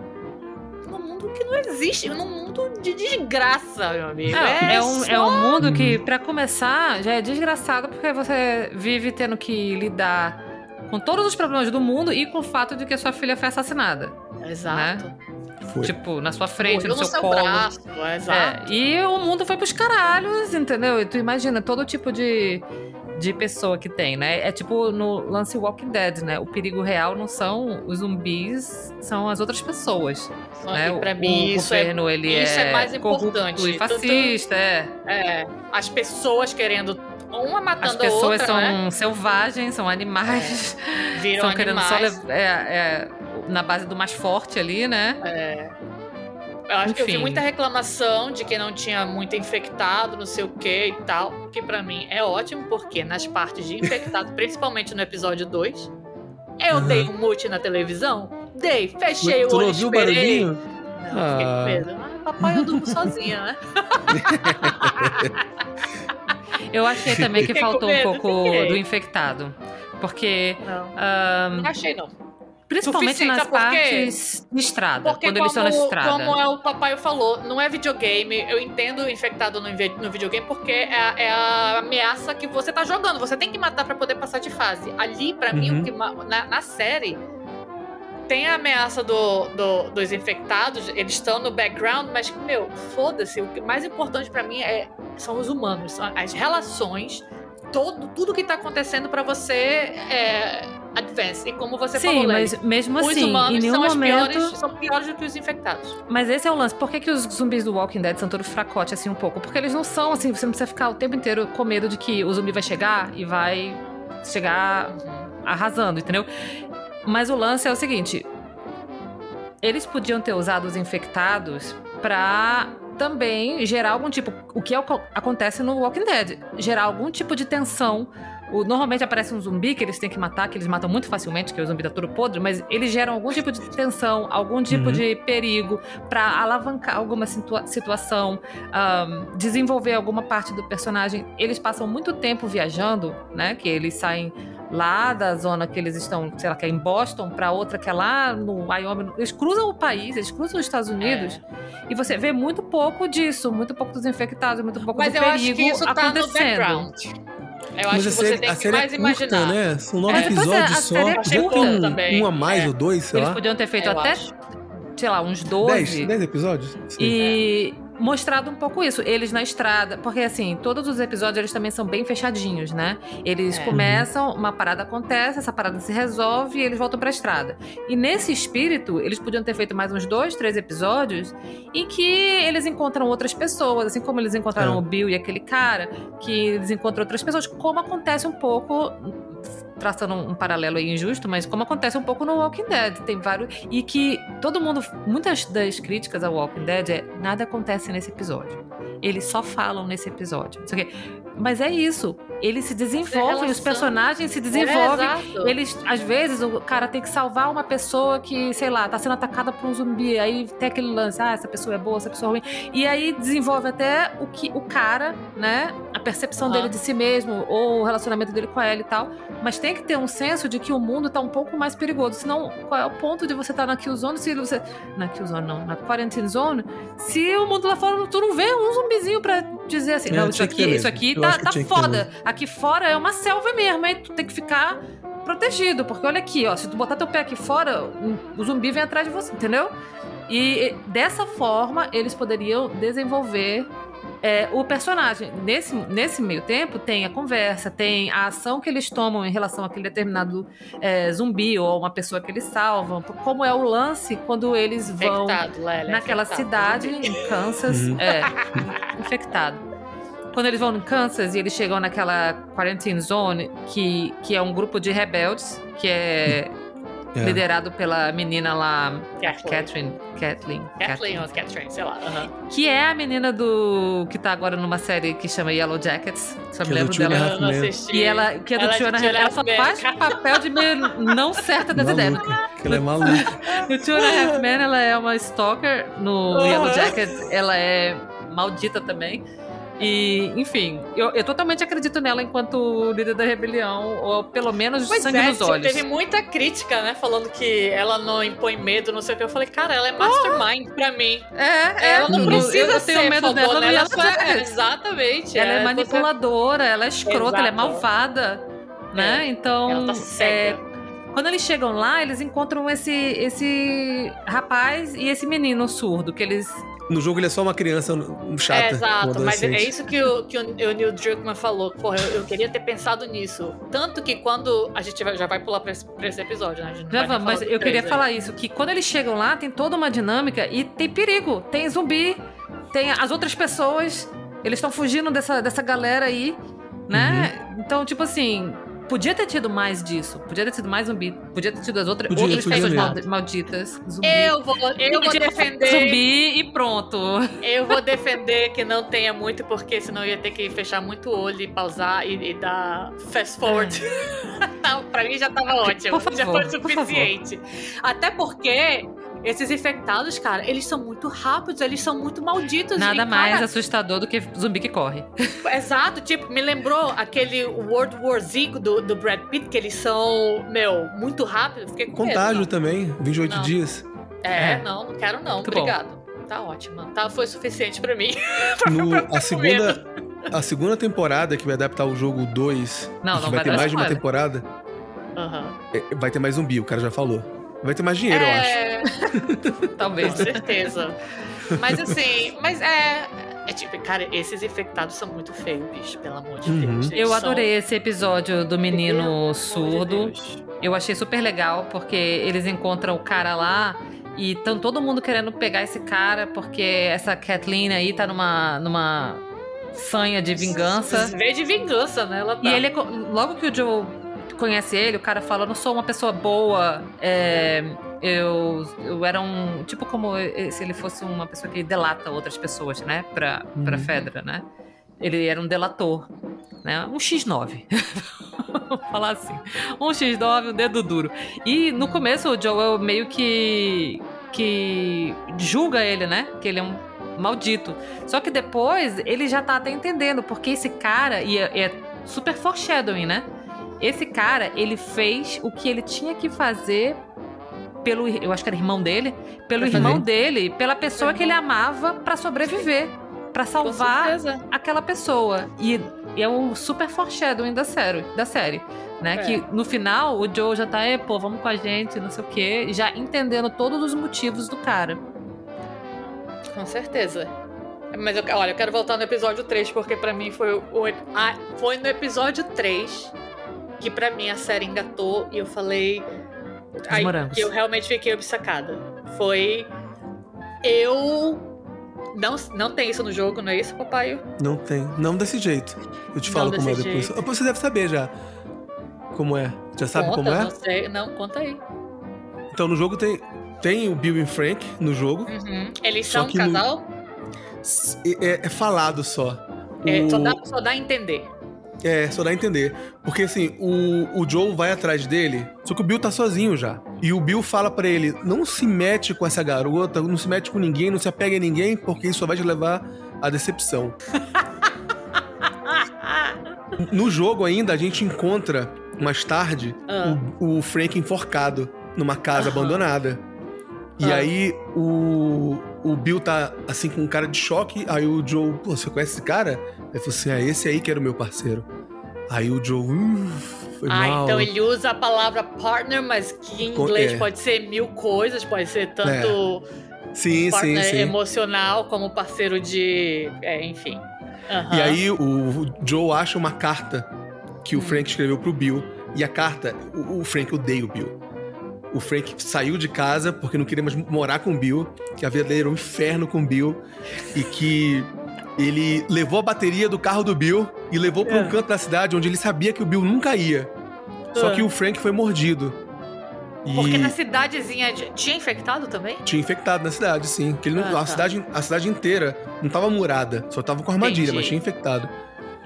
no mundo que não existe, num mundo de desgraça, meu amigo. É, é, um, só... é um mundo que, para começar, já é desgraçado porque você vive tendo que lidar com todos os problemas do mundo e com o fato de que a sua filha foi assassinada. Exato. Né? Foi. Tipo, na sua frente, no seu, seu colo. Braço, é, exato. É, e o mundo foi pros caralhos, entendeu? E tu imagina todo tipo de, de pessoa que tem, né? É tipo no lance Walking Dead, né? O perigo real não são os zumbis, são as outras pessoas. né? Pra mim, o isso, é governo, é, ele isso é, é mais importante. E fascista, é. É. As pessoas querendo uma matando As pessoas a outra, são né? selvagens, são animais. É. Viram Estão querendo animais. só levar, é, é, na base do mais forte ali, né? É. Eu acho que eu vi muita reclamação de que não tinha muito infectado, não sei o que e tal. Que para mim é ótimo, porque nas partes de infectado, principalmente no episódio 2, eu uhum. dei um mute na televisão. Dei, fechei tu o olho, não viu esperei. O não, ah. fiquei com medo. Ah, papai, eu durmo sozinha, né? eu achei também que faltou um pouco do infectado. Porque. Não, um, não achei, não. Principalmente nas partes de estrada, porque quando eles estão na estrada. Como é o papai falou, não é videogame. Eu entendo infectado no, no videogame porque é a, é, a ameaça que você tá jogando. Você tem que matar para poder passar de fase. Ali, para uhum. mim, o que, na, na, série, tem a ameaça do, do, dos infectados, eles estão no background, mas, meu, foda-se. O que mais importante para mim é, são os humanos, são as relações todo, tudo que tá acontecendo para você é advance. E como você Sim, falou, mas Lely, mesmo os assim, humanos em nenhum são, momento... piores, são piores do que os infectados. Mas esse é o lance. Por que, que os zumbis do Walking Dead são todos fracotes assim um pouco? Porque eles não são assim, você não precisa ficar o tempo inteiro com medo de que o zumbi vai chegar e vai chegar arrasando, entendeu? Mas o lance é o seguinte: eles podiam ter usado os infectados pra também gerar algum tipo. O que é o, acontece no Walking Dead? Gerar algum tipo de tensão. O, normalmente aparece um zumbi que eles têm que matar, que eles matam muito facilmente, que o zumbi tá todo podre, mas eles geram algum tipo de tensão, algum tipo uhum. de perigo para alavancar alguma situa situação, um, desenvolver alguma parte do personagem. Eles passam muito tempo viajando, né? Que eles saem lá da zona que eles estão, sei lá, que é em Boston, para outra que é lá no Wyoming. Eles cruzam o país, eles cruzam os Estados Unidos. É. E você vê muito pouco disso, muito pouco dos infectados, muito pouco Mas do eu perigo acho que isso acontecendo. Tá no background. Eu acho Mas que você tem a que série mais é curta, imaginar. né? São nove a- a episódios só. é Podia ter curta um, também. um a mais É. ou dois, sei Eles lá. podiam ter feito Eu até, acho. sei lá, uns 12. Dez, dez episódios? Sim. E mostrado um pouco isso, eles na estrada, porque assim, todos os episódios eles também são bem fechadinhos, né? Eles É. começam, uma parada acontece, essa parada se resolve e eles voltam pra estrada. E nesse espírito, eles podiam ter feito mais uns dois, três episódios em que eles encontram outras pessoas, assim como eles encontraram É. o Bill e aquele cara, que eles encontram outras pessoas, como acontece um pouco traçando um paralelo aí injusto, mas como acontece um pouco no Walking Dead, tem vários e que todo mundo, muitas das críticas ao Walking Dead é nada acontece nesse episódio. Eles só falam nesse episódio. Mas é isso. Eles se desenvolvem, os personagens se É, desenvolvem. exato. Eles, às vezes, o cara tem que salvar uma pessoa que, sei lá, tá sendo atacada por um zumbi. Aí tem aquele lance, ah, essa pessoa é boa, essa pessoa é ruim. E aí desenvolve até o que o cara, né? A percepção Aham. dele de si mesmo, ou o relacionamento dele com ela e tal. Mas tem que ter um senso de que o mundo tá um pouco mais perigoso. Senão, qual é o ponto de você estar na kill zone se você. Na kill zone, não, na quarantine zone, se o mundo lá fora tu não vê um zumbizinho pra dizer assim, É, não, isso aqui, isso aqui tá, tá ter foda. Aqui fora é uma selva mesmo, aí tu tem que ficar protegido, porque olha aqui, ó, se tu botar teu pé aqui fora, o- zumbi vem atrás de você, entendeu? E e dessa forma eles poderiam desenvolver é, o personagem. Nesse, nesse meio tempo, tem a conversa, tem a ação que eles tomam em relação àquele determinado é, zumbi ou uma pessoa que eles salvam. Como é o lance quando eles vão Infectado, Lélia, naquela infectado. cidade em Kansas. Uhum. É, infectado. Quando eles vão em Kansas e eles chegam naquela quarantine zone, que, que é um grupo de rebeldes, que é, É. liderado pela menina lá, Kathleen. Catherine. Kathleen. Kathleen ou Catherine, sei lá. aham. Que é a menina do. que tá agora numa série que chama Yellow Jackets. Só me Que é do lembro a dela. Eu não assisti. E ela, que é do Ela Two and a de Half- Ela só faz papel de meio não certa das ideias. Que ela é maluca. No Two and a Half Men, ela é uma stalker. No. Yellow Jackets, ela é maldita também. E, enfim, eu, eu totalmente acredito nela enquanto líder da rebelião, ou pelo menos Pois sangue é, nos olhos. teve muita crítica, né? Falando que ela não impõe medo, não sei o que. Eu falei, cara, ela é mastermind pra mim. É, é, ela não precisa eu, eu ser tenho medo dela ela só é-. Exatamente. Ela é você- manipuladora, ela é escrota, ela é Exato. malvada, né? É, Então, Ela tá é, cega. quando eles chegam lá, eles encontram esse, esse rapaz e esse menino surdo, que eles... No jogo ele é só uma criança um, chata. É, exato, mas é isso que o, que o, o Neil Druckmann falou. Porra, eu, eu queria ter pensado nisso. Tanto que quando. A gente vai- já vai pular pra esse, pra esse episódio, né? A gente não Já vai nem vamos, mas eu queria três falar isso, que quando eles chegam lá, tem toda uma dinâmica e tem perigo, tem zumbi, tem as outras pessoas, eles estão fugindo dessa, dessa galera aí, né? Uhum. Então, tipo assim, podia ter tido mais disso, podia ter tido mais zumbi, podia ter tido as outras, Podia, outras podia pessoas malditas. Zumbi. Eu vou, eu vou defender. Zumbi e pronto. Eu vou defender que não tenha muito, porque senão eu ia ter que fechar muito o olho e pausar e, e dar fast forward. Não, pra mim já tava ótimo. Por já favor, foi suficiente. Até porque esses infectados, cara, eles são muito rápidos, eles são muito malditos. Nada e, cara, mais assustador do que zumbi que corre. Exato, tipo, me lembrou aquele World War Z do, do Brad Pitt, que eles são, meu, muito rápidos. Fiquei com medo, Contágio não. também, 28 Não. dias. É, É. não, não quero não. Muito bom. Obrigado. Tá ótimo. Tá, foi suficiente pra mim. No- a segunda a segunda temporada que vai adaptar o jogo 2, Não, que não vai vai ter mais de uma temporada, é, vai ter mais zumbi, o cara já falou. Vai ter mais dinheiro, eu acho. É, com Talvez. certeza. Mas assim, mas é. É tipo, cara, esses infectados são muito feios, bicho, pelo amor de Uhum. Deus. Eu são- adorei esse episódio do menino Pelo amor de surdo. Deus. Eu achei super legal, porque eles encontram o cara lá e estão todo mundo querendo pegar esse cara, porque essa Kathleen aí tá numa, numa sanha de vingança. Vê de vingança, né? Ela tá. E ele, é logo que o Joe conhece ele, o cara fala: Eu não sou uma pessoa boa, é, eu, eu era um. Tipo, como se ele fosse uma pessoa que delata outras pessoas, né? Pra, pra Uhum. Fedra, né? Ele era um delator, né? Um X9. Vou falar assim. Um X9, um dedo duro. E no começo o Joel meio que. que julga ele, né? Que ele é um maldito. Só que depois ele já tá até entendendo, porque esse cara, e é, é super foreshadowing, né? Esse cara, ele fez o que ele tinha que fazer pelo, eu acho que era irmão dele, pelo Pra irmão fazer. dele, pela pessoa que ele amava pra sobreviver, pra Com salvar aquela pessoa. E, e é um super foreshadowing da série, da série. Né? É. Que no final o Joe já tá, "É, pô, vamos com a gente, não sei o quê, já entendendo todos os motivos do cara. Com certeza. Mas eu, olha, eu quero voltar no episódio 3, porque pra mim foi o. o- ah, foi no episódio 3 que pra mim a série engatou e eu falei. Aí, que eu realmente fiquei obcecada. Foi. Eu. Não, não tem isso no jogo, não é isso, papai? Não tem. Não desse jeito. Eu te Não falo como é depois. jeito. Você deve saber já. Como é. Já sabe conta, como é? Não sei. Não, conta aí. Então no jogo tem, tem o Bill e o Frank no jogo. Uhum. Eles Só são um que no- casal? s- é, é falado só. É, O- só, dá, só dá a entender. É, só dá a entender. Porque assim, o, o Joe vai atrás dele, só que o Bill tá sozinho já. E o Bill fala pra ele: não se mete com essa garota, não se mete com ninguém, não se apega a ninguém, porque isso só vai te levar à decepção. no jogo ainda, a gente encontra, mais tarde, Ah. o, o Frank enforcado numa casa abandonada. E Ah. aí o, o Bill tá assim com um cara de choque. Aí o Joe, pô, você conhece esse cara? Aí falou assim: ah, esse aí que era o meu parceiro. Aí o Joe, uh, foi Ah, mal. então ele usa a palavra partner, mas que em inglês é. pode ser mil coisas, pode ser tanto Sim, sim, partner sim. emocional como parceiro de. É, enfim. Aham. E aí o, o Joe acha uma carta que o Hum. Frank escreveu pro Bill. E a carta, o, o Frank odeia o Bill. O Frank saiu de casa porque não queria mais morar com o Bill, que a vida dele era um inferno com o Bill, e que ele levou a bateria do carro do Bill e levou para um É. canto da cidade onde ele sabia que o Bill nunca ia. Só É. que o Frank foi mordido. E Porque na cidadezinha de- tinha infectado também? tinha infectado na cidade, sim. Que não- Ah, a, tá. cidade, a cidade inteira não tava murada, só tava com armadilha, Entendi. mas tinha infectado.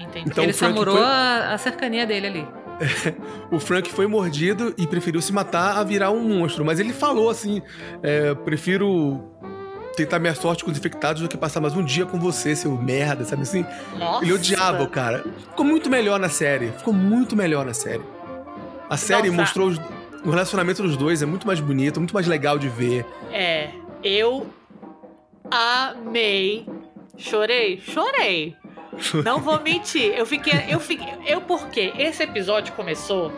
Entendi. Então ele o só Frank morou foi- a, a cercania dele ali. O Frank foi mordido e preferiu se matar a virar um monstro. Mas ele falou assim: é, prefiro tentar minha sorte com os infectados do que passar mais um dia com você, seu merda, sabe assim? Nossa. Ele odiava o cara. Ficou muito melhor na série. Ficou muito melhor na série. A série Nossa. mostrou os- o relacionamento dos dois, é muito mais bonito, muito mais legal de ver. É, eu amei. Chorei, chorei. Não vou mentir. Eu fiquei, eu fiquei, eu porque esse episódio começou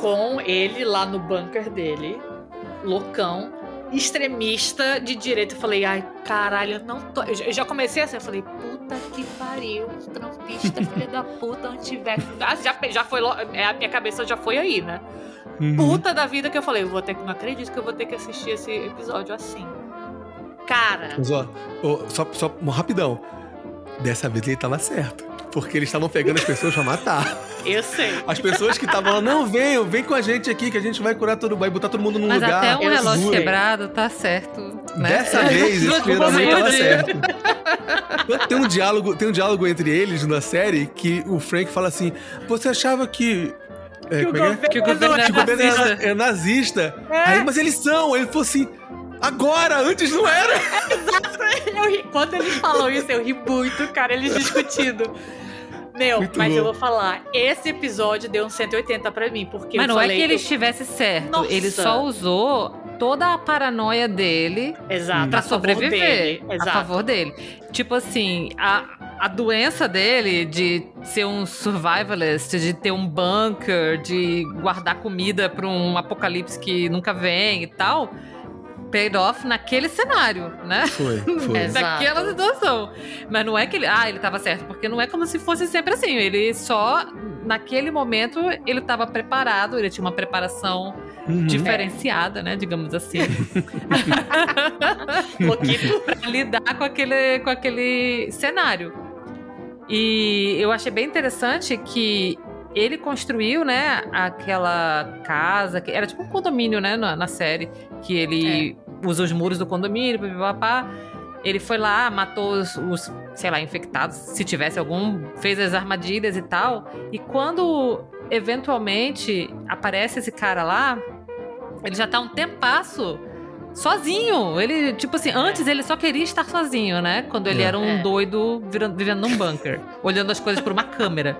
com ele lá no bunker dele, loucão, extremista de direita. Eu falei, ai, caralho, eu não tô. Eu já- comecei assim, eu falei, puta que pariu, trampista, filha da puta, antivético. Ah, Já, já foi, lo- é, a minha cabeça já foi aí, né? Uhum. puta da vida que eu falei, eu vou ter que não acredito que eu vou ter que assistir esse episódio assim. Cara, Mas ó, ó, só, só um rapidão. Dessa vez ele tava certo. Porque eles estavam pegando as pessoas pra matar. eu sei. As pessoas que estavam lá, não, venham, vem com a gente aqui que a gente vai curar todo, vai botar todo mundo num Mas lugar. até um eu relógio seguro. quebrado tá certo. Né? Dessa vez, esse filho da mãe tava certo. Tem um diálogo, tem um diálogo entre eles na série que o Frank fala assim: Você achava que. É, é que é? Que o governo Que é o governo é, é nazista. Aí, mas eles são. Ele falou assim: Agora, antes não era. Eu ri- Quando eles falam isso, eu ri muito, cara, eles discutindo. Meu, Muito mas bom. eu vou falar, esse episódio deu um 180 pra mim, porque Mas eu não é falei... que ele eu- estivesse certo. Nossa. Ele só usou toda a paranoia dele Exato, pra a favor sobreviver. dele, A Exato. favor dele. Tipo assim, a, a doença dele de ser um survivalist, de ter um bunker, de guardar comida pra um apocalipse que nunca vem e tal, paid off naquele cenário, né? Foi, foi. Exato. Daquela situação. Mas não é que ele. Ah, ele tava certo, porque não é como se fosse sempre assim. Ele só. Naquele momento, ele tava preparado, ele tinha uma preparação Uhum. diferenciada, né? Digamos assim. Pra lidar com aquele, com aquele cenário. E eu achei bem interessante que ele construiu, né, aquela casa, que era tipo um condomínio, né, na, na série, que ele usa os muros do condomínio, papapá. Ele foi lá, matou os, os, sei lá, infectados, se tivesse algum, fez as armadilhas e tal. E quando eventualmente aparece esse cara lá, ele já tá um tempasso sozinho. Ele, tipo assim, antes ele só queria estar sozinho, né? Quando ele É. era um É. doido virando- vivendo num bunker, olhando as coisas por uma câmera.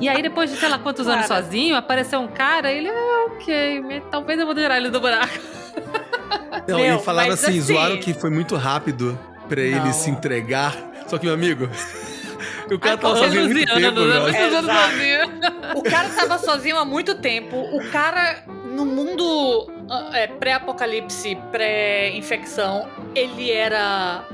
E aí, depois de sei lá quantos anos sozinho, apareceu um cara, ele, ah, ok, talvez eu vou tirar ele do buraco. Não, Meu, e falaram assim, assim- zoaram que foi muito rápido pra ele se entregar. Só que, meu amigo, o cara tava sozinho há muito tempo, anos, sozinho. O cara tava sozinho há muito tempo. O cara, no mundo ah, é, pré-apocalipse, pré-infecção, ele era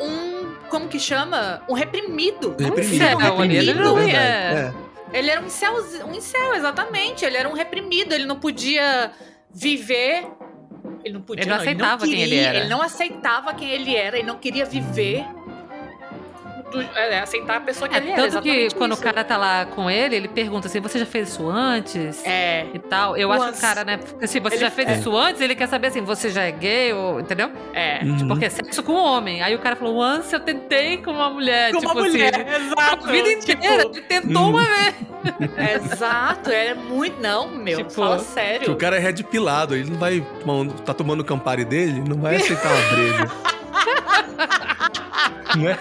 um. Como que chama? Um reprimido. Reprimido, um incel, reprimido, ele não verdade, é. Ele era um incel, um incel, exatamente. Ele era um reprimido. Ele não podia viver. Ele não podia. Ele não aceitava quem ele queria, era. Ele não aceitava quem ele era. Ele não queria viver do- é, aceitar a pessoa que É, ele é. tanto que quando isso. o cara tá lá com ele, ele pergunta assim: você já fez isso antes? É. E tal. Eu acho que Once. o cara, né? Porque se você Ele- já fez é. isso antes, ele quer saber assim: você já é gay? Ou, entendeu? É. Uhum. Porque é sexo com homem. Aí o cara falou: once eu tentei com uma mulher. Com tipo uma mulher, assim. exato. A vida inteira, Tipo, ele tentou Uhum. uma vez. exato, é muito. Não, meu, Tipo, fala Que sério. o cara é red pilado, ele não vai. Tá tomando o Campari dele, não vai aceitar uma breja. né?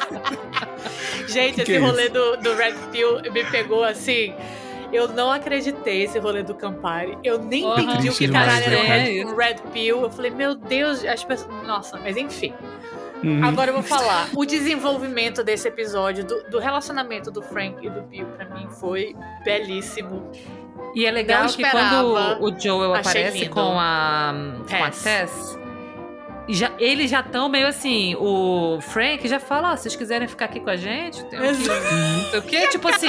Gente, Que esse que é rolê do, do Red Pill me pegou assim. Eu não acreditei esse rolê do Campari. Eu nem Porra. entendi o que caralho era né? um Red Pill. Eu falei, meu Deus, as pessoas. Nossa, mas enfim. Uhum. Agora eu vou falar. O desenvolvimento desse episódio, do, do relacionamento do Frank e do Bill, pra mim, foi belíssimo. E é legal Não que esperava. quando o Joel Achei aparece lindo. com a, com a Tess. Já, eles já estão meio assim. O Frank já fala: ó, se vocês quiserem ficar aqui com a gente, tem aqui, Exato. não sei o quê. Tipo assim,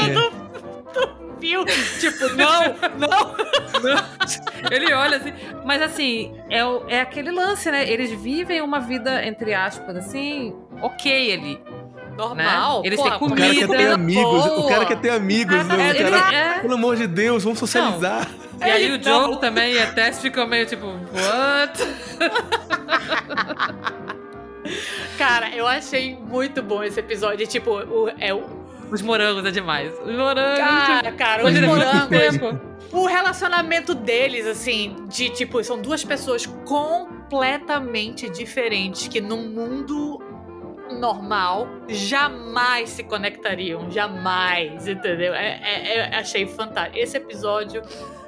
Bill, tipo, não, não. ele olha assim. Mas assim, é, o- é aquele lance, né? Eles vivem uma vida, entre aspas, assim, ok ali. Normal. Eles pô, têm O comida. cara quer ter comida amigos, o cara quer ter amigos, né? É, O cara, é. Pelo amor de Deus, vamos socializar. E aí o Então- Joel também e a Tess ficam meio tipo, what? Cara, eu achei muito bom esse episódio. Tipo, o, é o. Os morangos é demais. Os morangos. Cara, cara, os é morangos. tempo. O relacionamento deles, assim, de tipo, são duas pessoas completamente diferentes que num mundo normal jamais se conectariam. Jamais, entendeu? É, é- é- achei fantástico. Esse episódio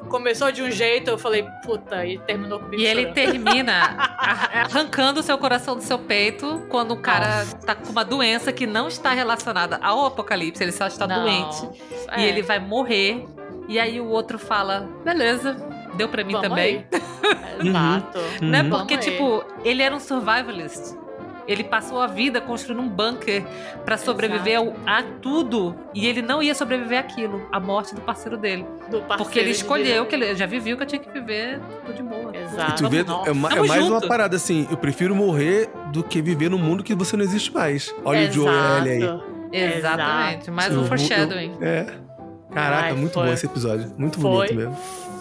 começou de um jeito, eu falei, puta, e terminou comigo. E ele chorando. termina arrancando o seu coração do seu peito quando o cara tá com uma doença que não está relacionada ao apocalipse, ele só está Não. doente. É, E ele vai morrer. E aí o outro fala: beleza, deu pra mim vamos também. aí. Exato. Né? Uhum. Porque, Vamos aí. tipo, ele era um survivalist. Ele passou a vida construindo um bunker pra sobreviver ao- a tudo. E ele não ia sobreviver àquilo, à morte do parceiro dele. Do parceiro Porque ele escolheu que ele já viveu que eu tinha que viver tudo de boa. Exato. E tu vê, é, ma- é mais uma junto. parada assim, eu prefiro morrer do que viver num mundo que você não existe mais. Olha o Joel Exato. aí. Exatamente. Mais Eu um foreshadowing. eu- É. Caraca, Ai, muito foi. bom esse episódio. Muito Foi. bonito mesmo.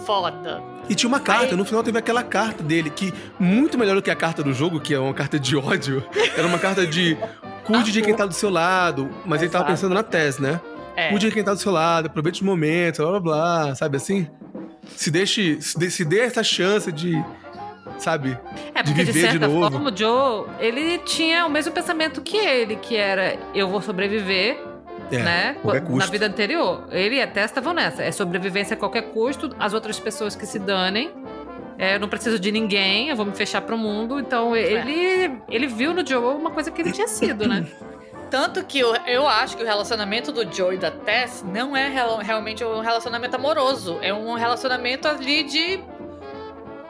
Foda. E tinha uma carta, Aí- no final teve aquela carta dele, que muito melhor do que a carta do jogo, que é uma carta de ódio. Era uma carta de cuide de quem tá do seu lado. Mas ele tava Exato. pensando na Tess, né? É. Cuide de quem tá do seu lado, aproveite os momentos, blá blá blá, sabe assim? Se deixe, se dê, se dê essa chance de, sabe? É, de porque de, viver de certa novo. forma o Joe, ele tinha o mesmo pensamento que ele, que era eu vou sobreviver, É, né? qualquer Na vida anterior. Ele e a Tess estavam nessa. É sobrevivência a qualquer custo, as outras pessoas que se danem. É, eu não preciso de ninguém, eu vou me fechar pro mundo. Então É. ele, ele viu no Joe uma coisa que ele tinha sido, né? Tanto que eu, eu acho que o relacionamento do Joe e da Tess não é real- realmente um relacionamento amoroso. É um relacionamento ali de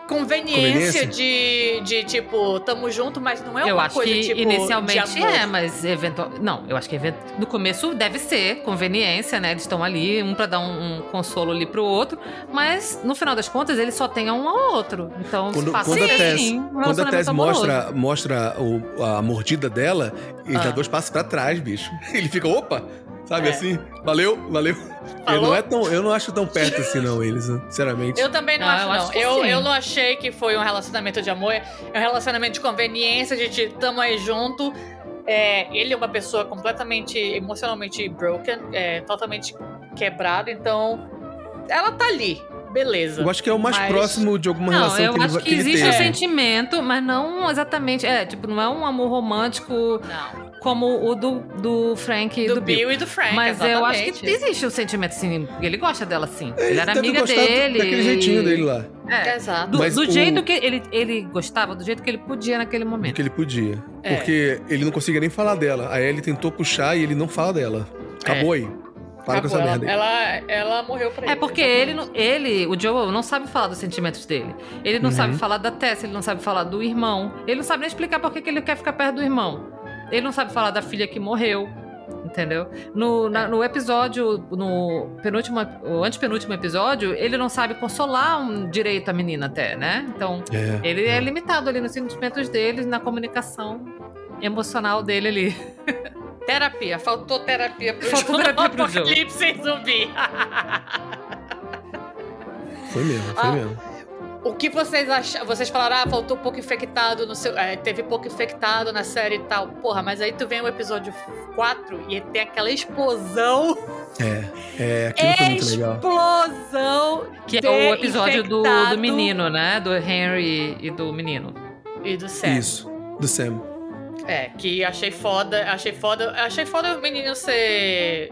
conveniência, Conveniência? De, de tipo, tamo junto, mas não é eu uma acho coisa que tipo. inicialmente de amor. é, mas eventual... Não, eu acho que event... no começo deve ser conveniência, né? Eles estão ali, um pra dar um, um consolo ali pro outro, mas no final das contas eles só têm um ao outro. Então Quando, passa quando a assim, Tess, um quando a Tess mostra, mostra o- a mordida dela, ele Ah. dá dois passos pra trás, bicho. Ele fica, opa! Sabe É. assim? Valeu, valeu. Ele Falou? não é tão, eu não acho tão perto assim, não, eles, né? sinceramente. Eu também não Ah, acho, eu não. acho eu, sim. eu não achei que foi um relacionamento de amor. É um relacionamento de conveniência, de te- tamo aí junto. É, ele é uma pessoa completamente emocionalmente broken, é, totalmente quebrado, então ela tá ali, beleza. Eu acho que é o mais Mas- próximo de alguma Não, relação eu que ele, acho vai- que ele existe teve. um sentimento, mas não exatamente. É, tipo, não é um amor romântico Não. Como o do, do Frank e Do, do, Bill, e do Frank, Mas eu acho que exatamente. existe o sentimento, assim. Ele gosta dela, sim. Ele era deve amiga dele. Daquele jeitinho dele lá, É. Exato. Do, Mas do o- jeito que ele, ele gostava, do jeito que ele podia naquele do momento. que ele podia. É. Porque ele não conseguia nem falar dela. Aí ele tentou puxar e ele não fala dela. Acabou aí. Para com Acabou, essa ela, merda aí. ela, ela morreu pra ele. É porque ele, não- ele, o Joel, não sabe falar dos sentimentos dele. Ele não Uhum. sabe falar da Tessa, ele não sabe falar do irmão. Ele não sabe nem explicar por que que ele quer ficar perto do irmão. Ele não sabe falar da filha que morreu. Entendeu? No, na- no episódio, no penúltimo, o antepenúltimo episódio, ele não sabe consolar um direito à menina até, né? Então, É. ele é limitado ali nos sentimentos dele, na comunicação emocional dele ali. Terapia, faltou terapia pro Faltou jogo. terapia pro jogo. Apocalipse zumbi. Foi mesmo, foi Ah. mesmo. O que vocês acharam? Vocês falaram, ah, faltou pouco infectado no seu. é, teve pouco infectado na série e tal. Porra, mas aí tu vem o episódio 4 e tem aquela explosão. É, é, aquilo foi muito legal. Explosão! Que é o episódio do, do menino, né? Do Henry e do menino. E do Sam. Isso, do Sam. É, que achei foda. Achei foda. Achei foda o menino ser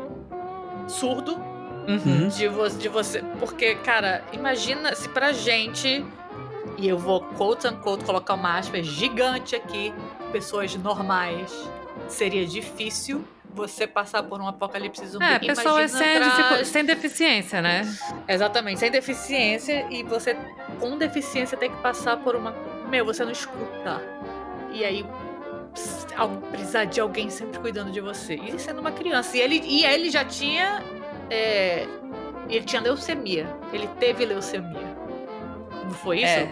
surdo. Uhum. de, vo de você. Porque, cara, imagina se pra gente. E eu vou, quote unquote, colocar uma aspa gigante aqui. Pessoas normais. Seria difícil você passar por um apocalipse zumbi. É, pessoas Imagina sem, pra- sem deficiência, né? Exatamente, sem deficiência. E você, com deficiência, tem que passar por uma. Meu, você não escuta. E aí. Precisar de alguém sempre cuidando de você. E sendo uma criança. E ele, e ele já tinha. É, ele tinha leucemia. Ele teve leucemia. Não foi isso? É.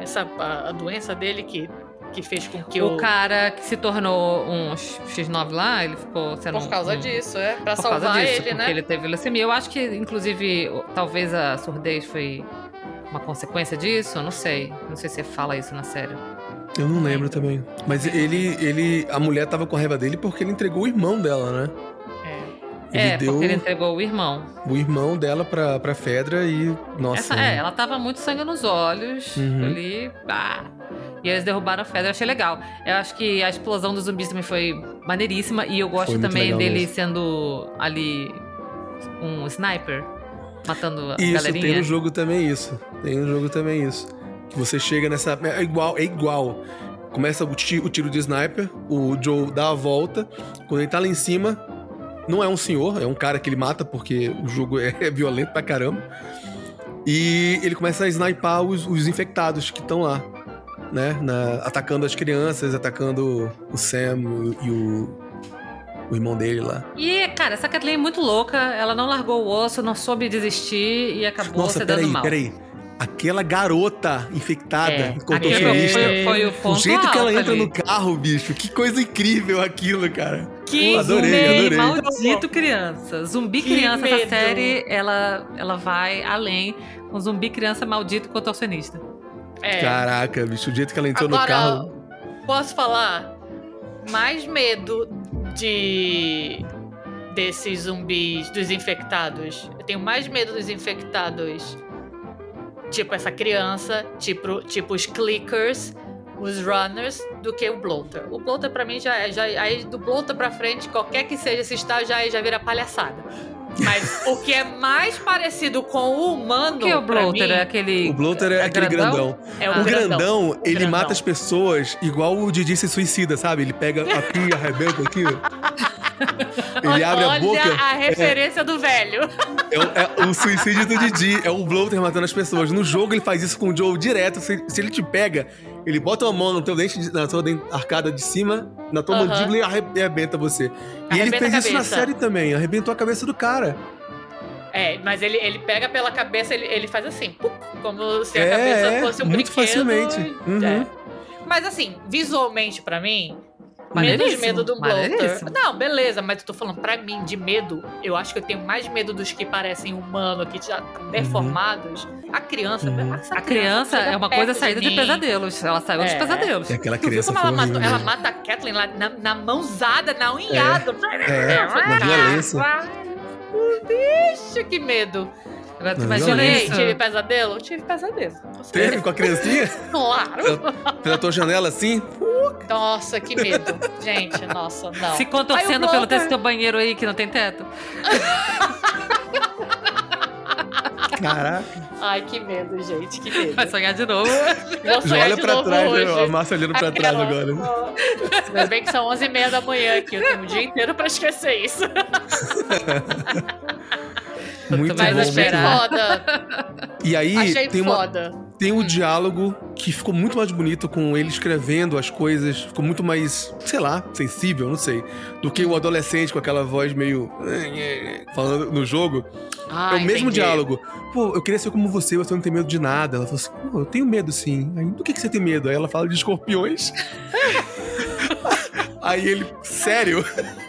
Essa a, a doença dele que, que fez com que o o. cara que se tornou um X9 lá, ele ficou sendo Por causa um, disso, é. Pra salvar disso, ele, porque né? ele teve leucemia. Eu acho que, inclusive, talvez a surdez foi uma consequência disso. Eu não sei. Não sei se fala isso na série. Eu não lembro também. Mas ele, ele. A mulher tava com raiva dele porque ele entregou o irmão dela, né? É. Ele é, deu porque ele entregou o irmão. o irmão dela pra, pra Fedra e. Nossa. Essa, é, ela tava muito sangue nos olhos. Uhum. Ali. Ah. E eles derrubaram a Fedra, eu achei legal. Eu acho que a explosão dos zumbis também foi maneiríssima. E eu gosto também dele mesmo. sendo ali um sniper, matando a Isso, galerinha. tem no jogo também isso. Tem no jogo também isso. Que você chega nessa. É igual, é igual. Começa o, ti- o tiro de sniper, o Joe dá a volta. Quando ele tá lá em cima, não é um senhor, é um cara que ele mata porque o jogo é, é violento pra caramba. E ele começa a snipar os, os infectados que estão lá, né? Na- atacando as crianças, atacando o Sam e o, o irmão dele lá. E, cara, essa Kathleen é muito louca. Ela não largou o osso, não soube desistir e acabou Nossa, se dando peraí, mal. peraí. Aquela garota infectada, É, contorcionista. foi, foi o O ponto jeito que ela entra ali. no carro, bicho, que coisa incrível aquilo, cara. Que Adorei, zumbi adorei. maldito criança. Zumbi Que criança, essa medo. série, ela, ela vai além com zumbi criança maldito contorcionista. É. Caraca, bicho, o jeito que ela entrou no Agora, carro. posso falar? Mais medo de desses zumbis, dos infectados. Eu tenho mais medo dos infectados. Tipo essa criança, tipo, tipo os clickers, os runners, do que o bloater. O bloater pra mim já é. Já, aí do bloater pra frente, qualquer que seja esse estágio, já, já vira palhaçada. Mas o que é mais parecido com o humano. O que é o bloater? mim, É aquele. O bloater é, é aquele grandão? grandão. é O grandão, grandão. O ele grandão. mata as pessoas igual o Didi se suicida, sabe? Ele pega aqui e arrebenta aqui. Ele Olha abre a boca. a referência do velho. É, o- é o suicídio do Didi, é o bloater matando as pessoas. No jogo ele faz isso com o Joe direto. Se, se ele te pega, ele bota uma mão no teu dente, de- na tua arcada de cima, na tua Aham. mandíbula e arre- arrebenta você. E ele fez isso na série também, arrebentou a cabeça do cara. É, mas ele, ele pega pela cabeça, ele, ele faz assim, como se a É, cabeça é, fosse um muito brinquedo. facilmente. Uhum. É. Mas assim, visualmente pra mim, menos medo do bloater. Não, beleza, mas eu tô falando, pra mim, de medo, eu acho que eu tenho mais medo dos que parecem humanos, que já estão deformados. A criança, Uhum. essa A criança chega é uma coisa saída de, mim. pesadelos. Ela saiu dos É. pesadelos. E aquela Tu viu criança como foi ela, matou, ela mata a Kathleen lá na, na mãozada, na unhada. É, na violência. Bicho, que medo. Agora tu imagina. Tive, pesadelo? Tive pesadelo. Teve com a criancinha? Claro. Pela tua janela assim? Nossa, que medo. Gente, nossa, não. Se contorcendo pelo teu banheiro aí que não tem teto. Caraca. Ai, que medo, gente, que medo. Vai sonhar de novo. Vou Já sonhar olha de pra novo trás, hoje. né? a Márcia olhando pra trás Aquela- agora. Ainda bem que são 11h30 da manhã aqui. Eu tenho o dia inteiro pra esquecer isso. Muito Mas bom, achei muito bom. foda. E aí Achei tem, uma, tem um diálogo que ficou muito mais bonito com ele escrevendo as coisas, ficou muito mais, sei lá, sensível, não sei, do que o adolescente com aquela voz meio falando no jogo. Ah, é o mesmo entendi. diálogo. Pô, eu queria ser como você, você não tem medo de nada. Ela falou assim, pô, eu tenho medo sim. Aí, do que, que você tem medo? Aí ela fala de escorpiões. Aí ele, sério?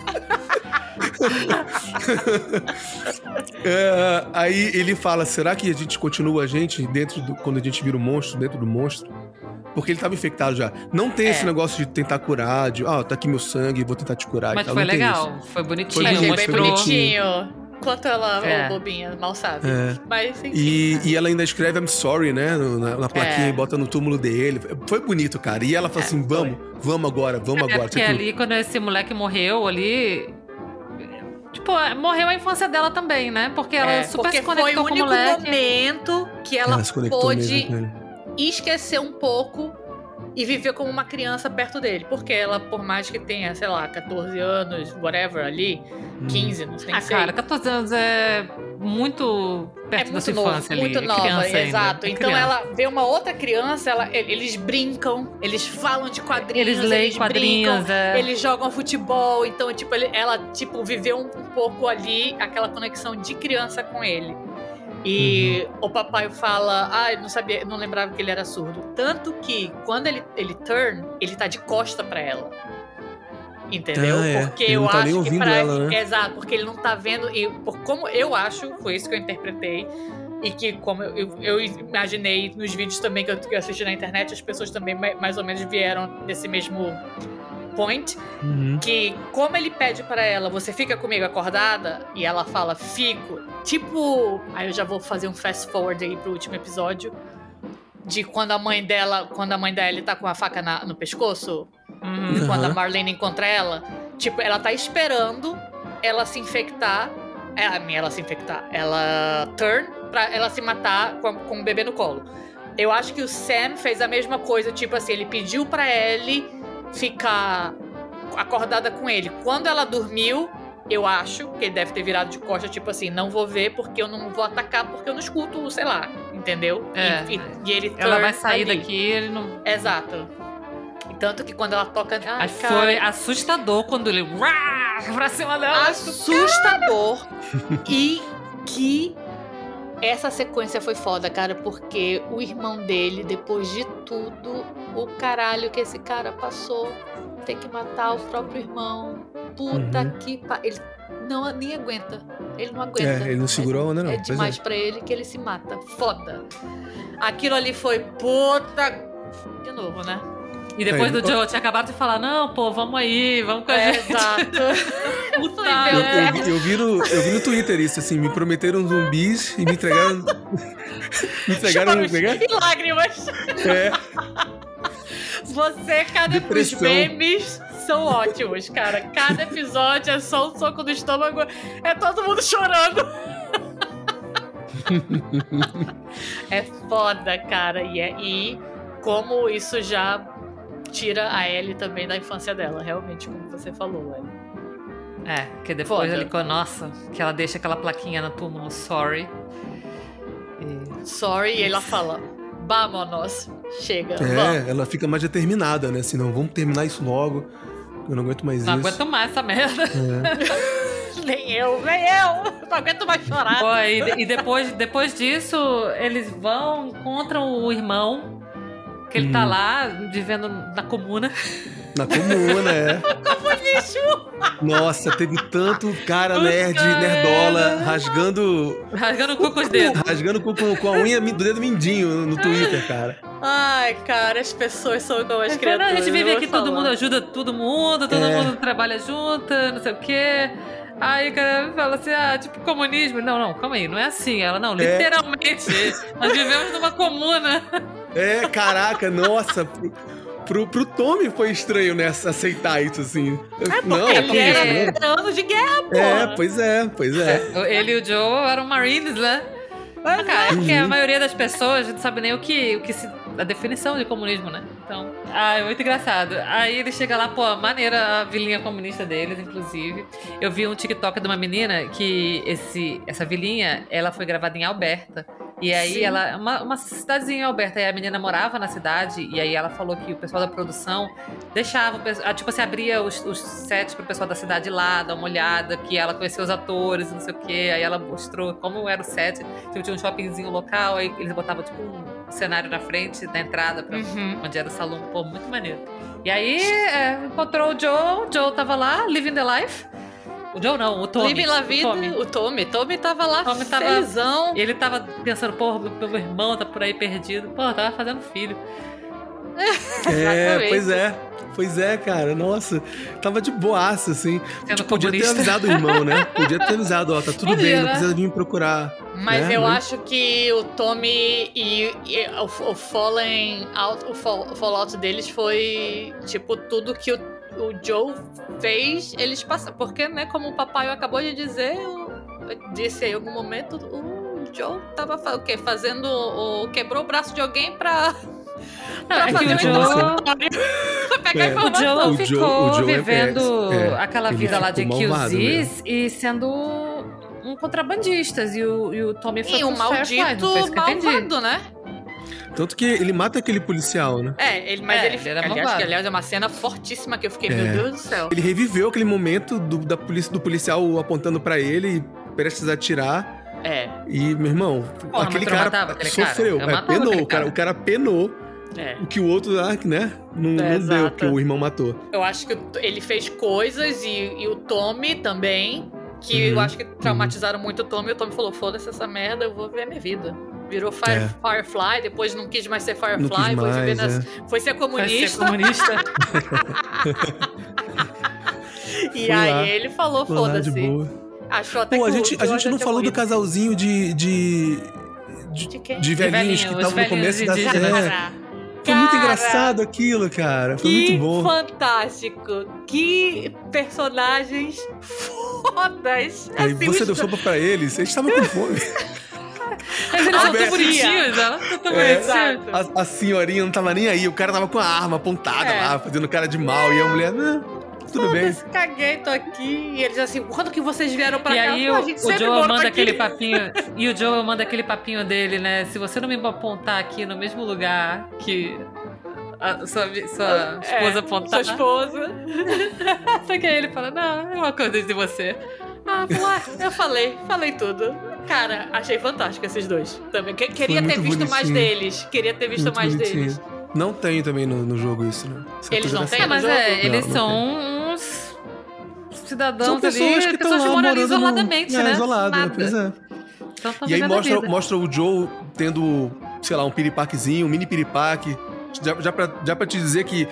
É, aí ele fala: será que a gente continua a gente dentro do. Quando a gente vira o um monstro, dentro do monstro? Porque ele tava infectado já. Não tem É. esse negócio de tentar curar, de, ah, tá aqui meu sangue, vou tentar te curar Mas e tal. foi legal, foi bonitinho. Foi bonito, bem foi bonitinho. bonitinho. Quanto ela, É. bobinha, mal sabe. É. Mas enfim. E, e ela ainda escreve I'm sorry, né? Na, na plaquinha É. e bota no túmulo dele. Foi bonito, cara. E ela fala É, assim: foi. vamos, vamos agora, vamos É agora. porque Tipo, ali, quando esse moleque morreu ali. Tipo, morreu a infância dela também, né? Porque ela É, super porque se conectou foi o com o único momento que ela, ela pôde esquecer um pouco e viver como uma criança perto dele. Porque ela, por mais que tenha, sei lá, 14 anos, whatever, ali, Hum. 15, não sei Ah, sei. cara, 14 anos é muito perto é da muito sua novo, infância ali. muito é nova, criança ainda, exato. é então criança. ela vê uma outra criança, ela, eles brincam, eles falam de quadrinhos, Eles leem brincam, quadrinhos, é. Eles jogam futebol, então, tipo, ele- ela, tipo, viveu um, um pouco ali aquela conexão de criança com ele. E Uhum. o papai fala, ah, eu não sabia, não lembrava que ele era surdo. Tanto que quando ele, ele turn, ele tá de costa pra ela. Entendeu? Ah, é. Porque eu tá acho que pra ela, né? Exato, porque ele não tá vendo. E por como eu acho, foi isso que eu interpretei. E que, como eu, eu, eu imaginei nos vídeos também que eu, assisti na internet, as pessoas também ma- mais ou menos vieram desse mesmo point. Uhum. Que, como ele pede pra ela, você fica comigo acordada? E ela fala, fico. Tipo. Aí eu já vou fazer um fast forward aí pro último episódio. De quando a mãe dela. Quando a mãe da Ellie tá com a faca na- no pescoço. Uhum. Quando a. Marlene encontra ela. Tipo, ela tá esperando ela se infectar. É, a minha ela se infectar. Ela turn pra ela se matar com, com o bebê no colo. Eu acho que o Sam fez a mesma coisa, tipo assim, ele pediu pra Ellie ficar acordada com ele. Quando ela dormiu, eu acho que ele deve ter virado de costa, tipo assim, não vou ver porque eu não vou atacar, porque eu não escuto, sei lá, entendeu? É. E, e- e ele Ela vai sair ali. daqui ele não. Exato. E tanto que quando ela toca. Ai, foi assustador quando ele. Pra cima dela. assustador. e que essa sequência foi foda, cara, porque o irmão dele, depois de tudo, o caralho que esse cara passou, tem que matar o próprio irmão. Puta Uhum. que pa... ele não nem aguenta. Ele não aguenta. É, ele não segurou a onda, não. É Pois demais pra ele que ele se mata. Foda. Aquilo ali foi puta. De novo, né? E depois É, do Joe tinha acabado de falar: não, pô, vamos aí, vamos com a É, gente. exato. Puta Eu, eu vi- eu vi no, eu vi no Twitter isso, assim, me prometeram zumbis e me entregaram. me entregaram. Choros como é que e lágrimas. é? Você, cada os memes são ótimos, cara. Cada episódio é só um soco no estômago, é todo mundo chorando. é foda, cara. E, é, e como isso já tira a Ellie também da infância dela, realmente, como você falou, Ellie. É, que depois Foda. ele. Nossa, que ela deixa aquela plaquinha no túmulo, sorry. E- Sorry, e ela fala: Vámonos, chega, vamos. É, ela fica mais determinada, né? Assim, não, vamos terminar isso logo. Eu não aguento mais Não isso. aguento mais essa merda. É. Nem eu, nem eu. Não aguento mais chorar. Pô, e, e depois, depois disso, eles vão, encontram o irmão, que ele tá Hum. lá vivendo na comuna. Na comuna, é. Lixo. Nossa, teve tanto cara nerd, nerdola, rasgando. Rasgando o cu com os dedos. Rasgando com, com, com a unha do dedo mindinho no Twitter, cara. Ai, cara, as pessoas são igual as "Não, criaturas. a gente vive aqui, todo falar." mundo ajuda todo mundo, todo É. mundo trabalha junto, não sei o quê. Aí o cara fala assim, ah, tipo comunismo. Não, não, calma aí, não é assim. Ela, não, É. literalmente. nós vivemos numa comuna. É, caraca, nossa. Pro, pro, pro Tommy foi estranho, né? Aceitar isso, assim. não, Ele que era isso, né? veterano de guerra, pô. É, pois é, pois é. Ele e o Joe eram Marines, né? Mas, cara, é porque a Uhum. maioria das pessoas não sabe nem o que, o que se. a definição de comunismo, né? Então. Ah, é muito engraçado. Aí ele chega lá, pô, maneira a vilinha comunista deles, inclusive. Eu vi um TikTok de uma menina que esse, essa vilinha, ela foi gravada em Alberta. E aí Sim. ela. Uma, uma cidadezinha em Alberta. E a menina morava na cidade. E aí ela falou que o pessoal da produção deixava. ah, Tipo assim, abria os, os sets pro pessoal da cidade lá, dar uma olhada, que ela conhecia os atores, não sei o quê. Aí ela mostrou como era o set. Tipo, tinha um shoppingzinho local, aí eles botavam tipo um cenário na frente da entrada pra Uhum. onde era o salão, pô, muito maneiro. E aí é, encontrou o Joe, o Joe tava lá, living the life. O Joe não, o Tommy. Living La Vida, O Tommy. o Tommy. Tommy tava lá Tommy tava- felizão. Ele tava pensando, porra, meu, meu irmão tá por aí perdido. Porra, tava fazendo filho. É, pois é. Pois é, cara. Nossa, tava de boaça, assim. Tipo, podia ter avisado o irmão, né? Podia ter avisado, ó, tá tudo Podia, bem, não né? precisa vir me procurar. Mas né? eu acho que o Tommy e, e o, o Fallen Out, o, fall, o Fallout deles foi tipo tudo que o, o Joe fez, eles passaram. Porque, né, como o papai acabou de dizer, o- disse em algum momento, o Joe tava o quê? Fazendo. O, quebrou o braço de alguém pra. pra é que fazer o um Joe- interrogatório. pra pegar É. O. Joe O Joe- ficou o Joe é vivendo. É, aquela vida lá de QZs e sendo um contrabandista. E o, e o Tommy foi E um maldito eu malvado, né? Tanto que ele mata aquele policial, né? É, ele, mas É, ele, ele era aliás, que, aliás, é uma cena fortíssima que eu fiquei, É. meu Deus do céu. Ele reviveu aquele momento do, da polícia, do policial apontando pra ele, prestes a atirar. É, E, meu irmão, Porra, aquele cara matava aquele cara? sofreu. Eu é, penou, cara. cara. O cara penou é. o que o outro, ah, né? Não, É, não deu, que o irmão matou. Eu acho que ele fez coisas e, e o Tommy também, que eu Uhum, acho que traumatizaram muito o Tommy. E o Tommy falou: foda-se essa merda, eu vou ver a minha vida. Virou Fire- É. Firefly, depois não quis mais ser Firefly, quis foi, viver mais, nas- é. foi ser Vai ser comunista. comunista. E Fui aí lá, ele falou: Foi de foda-se. Achou até Pô, a gente, a gente não falou do casalzinho de. de. De quem? de velhinhos velhinho, que estavam no começo da série. Foi muito engraçado aquilo, cara. Foi que muito bom. fantástico! Que personagens fodas! Aí Assim, você deu sopa pra eles, eles estavam com fome. Mas eles são tão bonitinhos, ela tão É. A, a senhorinha não tava nem aí, o cara tava com a arma apontada É. lá, fazendo cara de mal. E a mulher, não, tudo bem. Caguei, tô aqui. E eles assim, quando que vocês vieram pra E cá? aí Pô, o, a gente o Joe manda aqui. aquele papinho. E o Joe manda aquele papinho dele, né? Se você não me apontar aqui no mesmo lugar que a sua, sua É, esposa apontar. Sua esposa. Só que aí ele fala, não, é uma coisa de você. Ah, lá, eu falei, falei tudo. Cara, achei fantástico esses dois. Também. Que- queria ter visto mais bonitinho. deles. Queria ter visto Muito mais bonitinho. deles. Não tem também no, no jogo isso, né? Essa Eles não têm É, mas é, eles Não, são uns cidadãos São pessoas ali, que estão pessoas que moram ali morando no- isoladamente, é, né? Isolado, Nada. pois é. Então, tão E aí mostra, mostra o Joe tendo, sei lá, um piripaquezinho, um mini piripaque. Já, já, pra, já pra te dizer que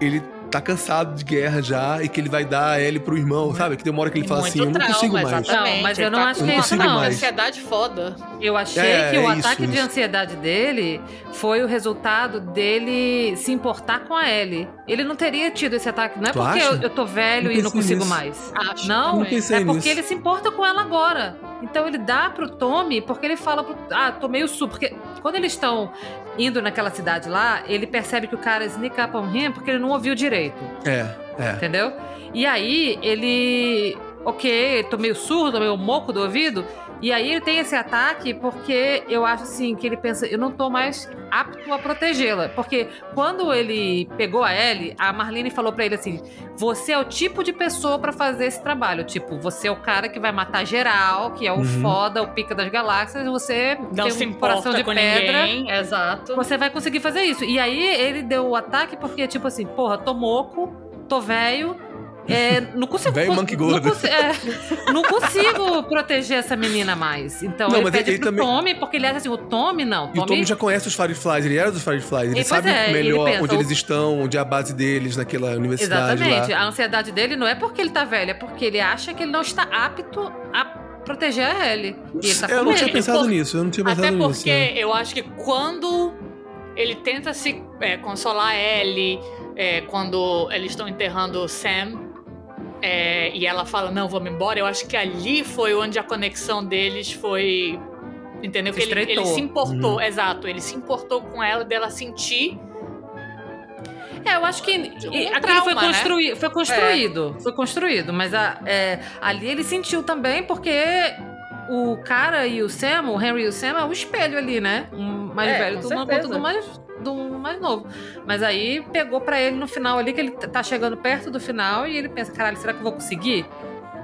ele tá cansado de guerra já e que ele vai dar a Ellie pro irmão, sabe? Que tem uma hora que ele fala Muito assim, eu não trauma, consigo mais. Exatamente. Não, mas eu não tá acho que é uma isso, não. ansiedade foda. Eu achei É, que é o isso, ataque de isso. ansiedade dele foi o resultado dele se importar com a Ellie. Ele não teria tido esse ataque. Não é Tu porque eu, eu tô velho Não e não consigo nisso. mais. Acho Não, Não é porque nisso. ele se importa com ela agora. Então ele dá pro Tommy, porque ele fala pro. Ah, tomei o su. Porque quando eles estão indo naquela cidade lá, ele percebe que o cara sneak up on him porque ele não ouviu direito. É, é. Entendeu? E aí ele. Ok, tô meio surdo, meio moco do ouvido. E aí ele tem esse ataque porque eu acho assim que ele pensa, eu não tô mais apto a protegê-la. Porque quando ele pegou a Ellie, a Marlene falou pra ele assim: você é o tipo de pessoa pra fazer esse trabalho. Tipo, você é o cara que vai matar geral, que é o Uhum. foda, o pica das galáxias, você Não tem se um coração de com pedra. ninguém. Exato. Você vai conseguir fazer isso. E aí ele deu o ataque porque, tipo assim, porra, tô moco, tô velho. É, não consigo. Velho monkey não, gordo. consi- é, não consigo proteger essa menina mais. Então Não, ele mas pede ele pro também- Tommy, porque ele acha assim: o Tommy não. E o Tommy já conhece os Fireflies, ele era dos Fireflies, ele E, sabe é, ele melhor pensa, onde o- eles estão, onde é a base deles naquela universidade Exatamente. lá. A ansiedade dele não é porque ele tá velho, é porque ele acha que ele não está apto a proteger a Ellie. E ele tá eu com não tinha pensado Por- nisso, eu não tinha pensado Até nisso. porque né? eu acho que quando ele tenta se é, consolar a Ellie, é, quando eles estão enterrando o Sam, é, e ela fala, não, vamos embora, eu acho que ali foi onde a conexão deles foi. Entendeu? Se Que ele, ele se importou, Uhum. exato. Ele se importou com ela, dela sentir. É, eu acho que Um e aquilo trauma, foi, né? construí foi construído. Foi construído. Mas a- é, ali ele sentiu também, porque o cara e o Sam, o Henry e o Sam, é o espelho ali, né? Um mais É, velho tomando certeza. conta do mais, do mais novo. Mas aí pegou pra ele no final ali, que ele tá chegando perto do final, e ele pensa, caralho, será que eu vou conseguir?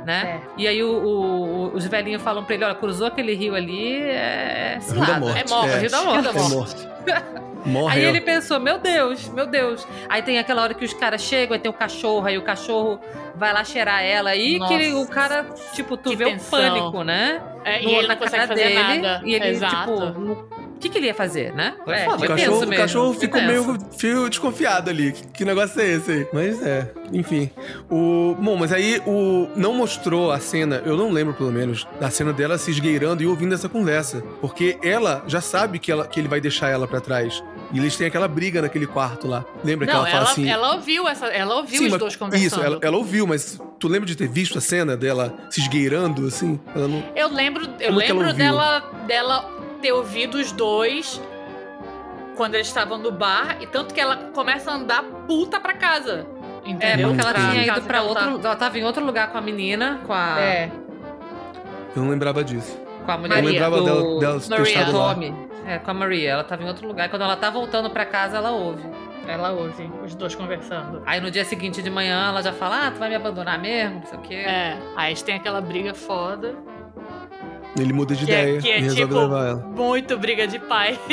Né? E aí o- o- os velhinhos falam pra ele, olha, cruzou aquele rio ali, é Rio da cilada. Morte. É morte, Rio da Morte. Rio da É Morte. Morreu. Aí ele pensou, meu Deus, meu Deus. Aí tem aquela hora que os caras chegam, aí tem o cachorro, aí o cachorro vai lá cheirar ela. Aí que ele- o Nossa, cara, tipo, tu que vê tensão. o pânico, né? É, No- e ele na não consegue cara fazer dele, nada. E ele, Exato. tipo, no- o que, que ele ia fazer, né? É, foda, O foi tenso cachorro, o cachorro ficou meio fio desconfiado ali. Que, que negócio é esse aí? Mas é, enfim. O, bom, mas aí o não mostrou a cena, eu não lembro pelo menos, da cena dela se esgueirando e ouvindo essa conversa. Porque ela já sabe que, ela, que ele vai deixar ela pra trás. E eles têm aquela briga naquele quarto lá. Lembra que Não, ela fala ela, assim. ela ouviu essa, ela ouviu Sim, os mas- dois conversando. Isso, ela, ela ouviu, mas tu lembra de ter visto a cena dela se esgueirando, assim? Ela não... Eu lembro, eu ela lembro dela, dela ter ouvido os dois quando eles estavam no bar, e tanto que ela começa a andar puta pra casa. É, Entendeu? porque ela Pra tinha ido pra outro. Ela tava em outro lugar com a menina, com a. É. Eu não lembrava disso. Com a mulher Eu lembrava do dela, dela ter Maria. Tommy. É, com a Maria. Ela tava em outro lugar. E quando ela tá voltando pra casa, ela ouve. Ela ouve os dois conversando. Aí no dia seguinte de manhã, ela já fala: Ah, tu vai me abandonar mesmo? Não sei o quê. É. Aí eles têm aquela briga foda. Ele muda de Que é- ideia que é e resolve tipo- levar ela. Muito briga de pai.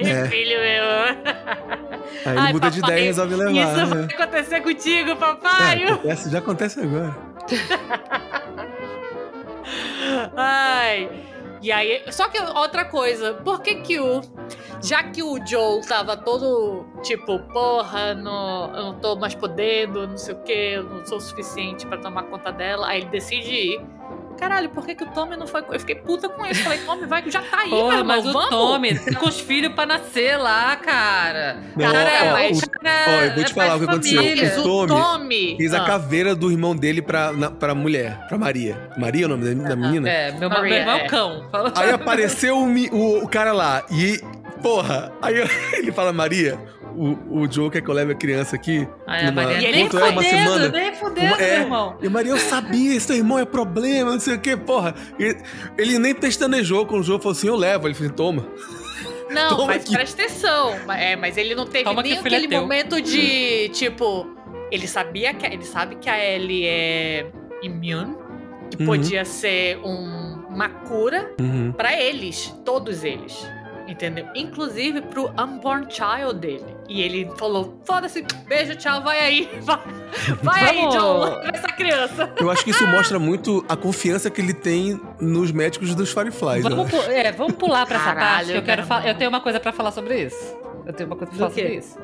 É. Filho meu. Aí ele Ai, muda de papai, ideia e resolve levar. Isso vai né? acontecer contigo, É, papai. acontece- já acontece agora. Ai. E aí, só que outra coisa, por que que o. Já que o Joel tava todo tipo, porra, não, eu não tô mais podendo, não sei o que, eu não sou o suficiente pra tomar conta dela, aí ele decide ir. Caralho, por que, que o Tommy não foi. Eu fiquei puta com isso. Falei, Tommy, vai que já tá aí, meu Porra, irmão, mas o vamos. Tommy tá com os filhos pra nascer lá, cara. Não, cara, ó, mas o- cara, ó, eu vou te é falar o que aconteceu. família. O Tommy Tommy. Fez a Ah, caveira do irmão dele pra, na, pra mulher, pra Maria. Maria é o nome da, da menina? É, meu, meu Maria, irmão é é. cão. Fala- Aí apareceu o, o- o cara lá e, porra, aí ele fala, Maria, o, o Joe quer que eu leve a criança aqui. Aí a numa- Maria, E ele nem é uma semana? fudendo, nem fudendo, Uma- é. meu irmão. E Maria, eu sabia, esse teu irmão é problema, não sei o que, porra. E- ele nem pestanejou com o Joe, falou assim, eu levo. Ele falou, toma. Não, Toma mas aqui. presta atenção. É, mas ele não teve Toma nem é aquele teu. momento de, tipo, ele sabia que ele sabe que a Ellie é imune, que Uhum. podia ser um- uma cura Uhum. pra eles, todos eles. Entendeu? Inclusive pro unborn child dele. E ele falou: foda-se, beijo, tchau, vai aí. Vai, vai aí. John, essa criança. Eu acho que isso mostra muito a confiança que ele tem nos médicos dos Fireflies. né? Vamos, pu- é, vamos pular pra essa Caralho, parte que eu quero. Eu tenho uma coisa pra falar sobre isso. Eu tenho uma coisa pra falar sobre isso.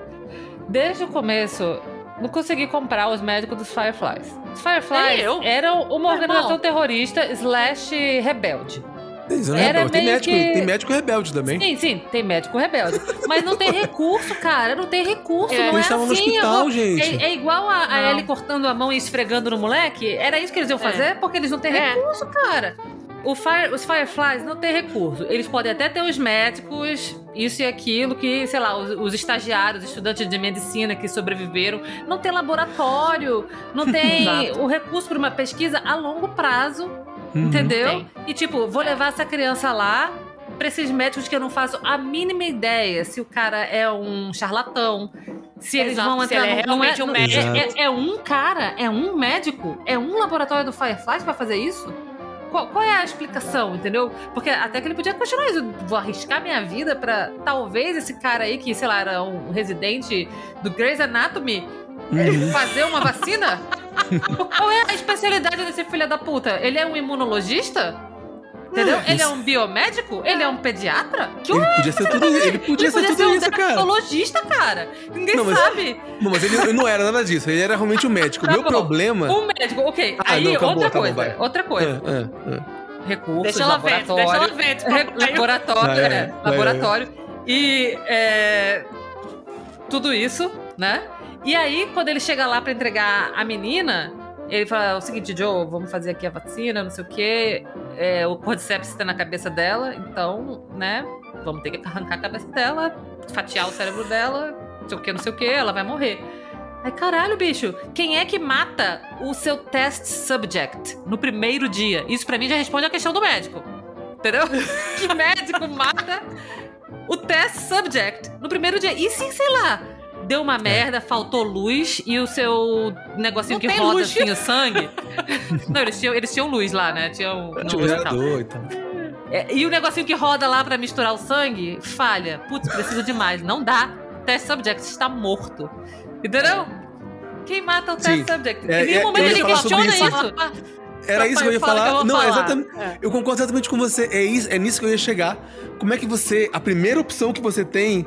Desde o começo, não consegui comprar os médicos dos Fireflies. Os Fireflies eu. eram uma organização terrorista slash rebelde. Isso, né? Era tem, médico, que- tem médico rebelde também. Sim, sim, tem médico rebelde. Mas não tem recurso, cara. Não tem recurso. É. Não Eles é estavam no assim. eu hospital, vou- gente. É, é igual a, a. Ellie cortando a mão e esfregando no moleque. Era isso que eles iam É. fazer, porque eles não têm É. recurso, cara. O Fire- os Fireflies não têm recurso. Eles podem até ter os médicos, isso e aquilo, que, sei lá, os, os estagiários, estudantes de medicina que sobreviveram. Não tem laboratório, não tem o recurso para uma pesquisa a longo prazo. Uhum. Entendeu? Tem. E tipo, vou levar essa criança lá pra esses médicos que eu não faço a mínima ideia se o cara é um charlatão. Se eles Exato, vão se entrar ele é não realmente um médico. É, é- é um cara, é um médico, é um laboratório do Firefly pra fazer isso? Qual, qual é a explicação, entendeu? Porque até que ele podia continuar isso. Vou arriscar minha vida pra talvez esse cara aí, que, sei lá, era um residente do Grey's Anatomy, Uhum. fazer uma vacina? Qual é a especialidade desse filho da puta? Ele é um imunologista? Entendeu? Ele é um biomédico? Ele é um pediatra? Que Ele podia ser tudo isso. Ele podia ele ser podia tudo ser um isso, cara. dermatologista, cara. Ninguém Não, mas- sabe. Não, mas ele, ele não era nada disso. Ele era realmente um médico. O Tá meu bom. problema. Um médico, ok. Ah, Aí, não, acabou, outra acabou, coisa. vai. Outra coisa. Ah, ah, ah. Recursos, Deixa ela ver, deixa laboratório. ela ver. Laboratório, Vai, é, vai, laboratório. E é, tudo isso, né? E aí, quando ele chega lá pra entregar a menina, ele fala o seguinte, Joe, vamos fazer aqui a vacina, não sei o quê. É, o cordyceps tá na cabeça dela, então, né? Vamos ter que arrancar a cabeça dela, fatiar o cérebro dela, não sei o que, não sei o que, ela vai morrer. Ai, caralho, bicho, quem é que mata o seu test subject no primeiro dia? Isso pra mim já responde a questão do médico. Entendeu? que médico mata o test subject no primeiro dia? E se, sei lá, deu uma merda, faltou luz e o seu negocinho Não que roda luz. assim o sangue. Não, eles tinham, eles tinham luz lá, né? Tinham Tinha um gerador e tal. É, e o negocinho que roda lá pra misturar o sangue, falha. Putz, preciso demais. Não dá. Test subject está morto. Entendeu? Quem mata o test Sim. subject? É, em nenhum é, momento ele questiona isso. isso. Era Papai isso que eu ia falar. eu não, falar. exatamente. É. Eu concordo exatamente com você. É, isso, é nisso que eu ia chegar. Como é que você. A primeira opção que você tem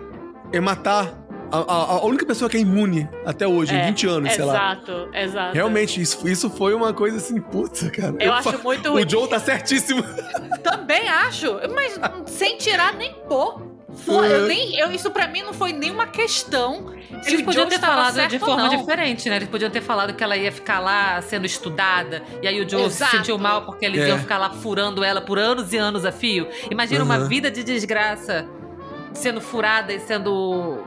é matar a, a- a única pessoa que é imune até hoje, em É, 20 anos, sei lá. Exato, exato. Realmente, isso, isso foi uma coisa assim, puta, cara. Eu, fa- acho muito ruim. O Joe tá certíssimo. Também acho, mas sem tirar nem pôr. Foi- É. eu nem, eu, isso pra mim não foi nenhuma questão. Eles podiam ter falado de forma diferente, né? Eles podiam ter falado que ela ia ficar lá sendo estudada, e aí o Joe Exato. se sentiu mal porque eles É. iam ficar lá furando ela por anos e anos a fio. Imagina uma Uhum. vida de desgraça sendo furada e sendo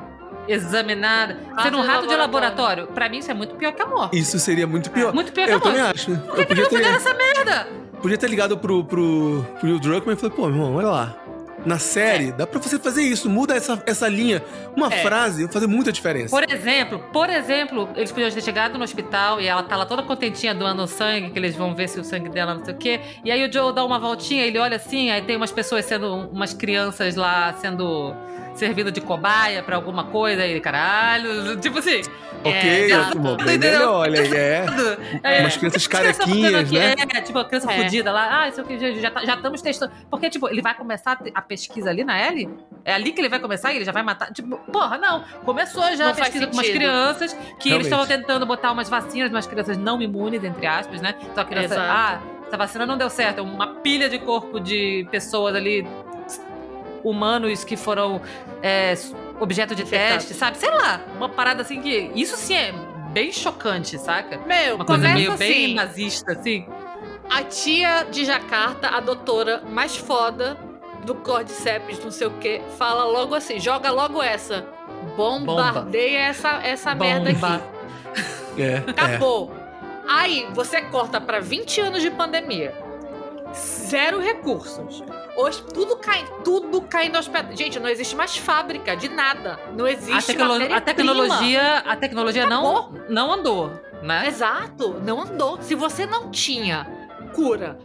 examinada, Rato sendo um rato de laboratório. laboratório. Pra mim, isso é muito pior que a morte. Isso seria muito pior. Muito pior que eu a morte. também acho. Por que, eu que eles podia não fizeram ter, essa merda? podia ter ligado pro, pro, pro Neil Druckmann e falei, pô, meu irmão, olha lá. Na série, dá pra você fazer isso. Muda essa, essa linha. Uma É. frase vai fazer muita diferença. Por exemplo, por exemplo, eles podiam ter chegado no hospital e ela tá lá toda contentinha doando sangue, que eles vão ver se o sangue dela não sei o quê. E aí o Joe dá uma voltinha, ele olha assim, aí tem umas pessoas sendo. umas crianças lá sendo. Servindo de cobaia pra alguma coisa, e caralho, tipo assim. ok, já- eu- bom, bem entendeu? melhor, olha aí. É. É, Umas crianças carequinhas, né? É, tipo, a criança É. fudida lá. Ah, isso aqui, já, já, tá- já estamos testando. Porque, tipo, ele vai começar a pesquisa ali na Ellie? É ali que ele vai começar e ele já vai matar? Tipo, porra, não. Começou já Não a pesquisa com umas crianças que eles Realmente. estavam tentando botar umas vacinas, umas crianças não imunes, entre aspas, né? Então a criança, Exato. ah, essa vacina não deu certo. É uma pilha de corpo de pessoas ali, humanos que foram é, objeto de Infectados. teste, sabe? Sei lá, uma parada assim que. Isso sim é bem chocante, saca? Meu, Uma coisa começa meio bem assim, nazista, assim. a tia de Jacarta, a doutora mais foda do Cordyceps, não sei o que, fala logo assim, joga logo essa. Bombardeia essa, essa merda Bomba. aqui. É, Acabou. Aí, você corta pra 20 anos de pandemia. Zero recursos. Hoje, tudo cai, tudo caindo aos pedaços. Gente, não existe mais fábrica de nada. Não A, existe tecno- a tecnologia, a tecnologia não, não andou, né? Exato, não andou. Se você não tinha cura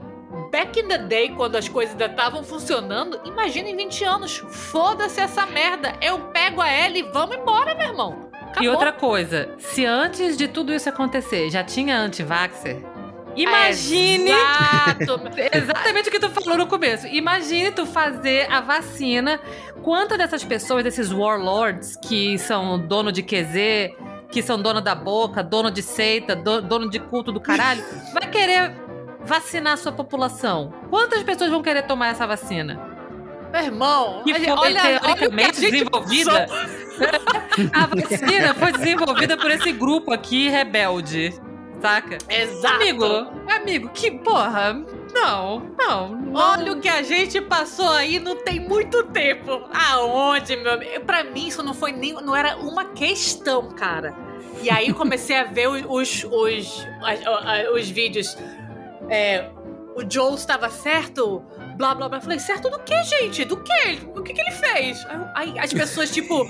back in the day, quando as coisas ainda estavam funcionando, imagina em 20 anos. Foda-se essa merda. Eu pego a Ellie e vamos embora, meu irmão. Acabou. E outra coisa, se antes de tudo isso acontecer já tinha anti-vaxxer, imagine Exato. Exatamente o que tu falou no começo. Imagine tu fazer a vacina. Quantas dessas pessoas, desses warlords que são dono de QZ, que são dono da boca, dono de seita, do- dono de culto do caralho, vai querer vacinar a sua população? Quantas pessoas vão querer tomar essa vacina? Meu irmão, Que olha, foi olha, olha teoricamente gente desenvolvida. A vacina foi desenvolvida por esse grupo aqui rebelde. Saca? Exato. Amigo, amigo, que porra. Não, não. não. Olha o que a gente passou aí não tem muito tempo. Aonde, meu amigo? Pra mim, isso não foi nem. Não era uma questão, cara. E aí comecei a ver os, os, os, a- os vídeos. É, o Joe estava certo? Blá blá blá. Falei, certo do que, gente? Do que? O que, que ele fez? Aí, as pessoas, tipo.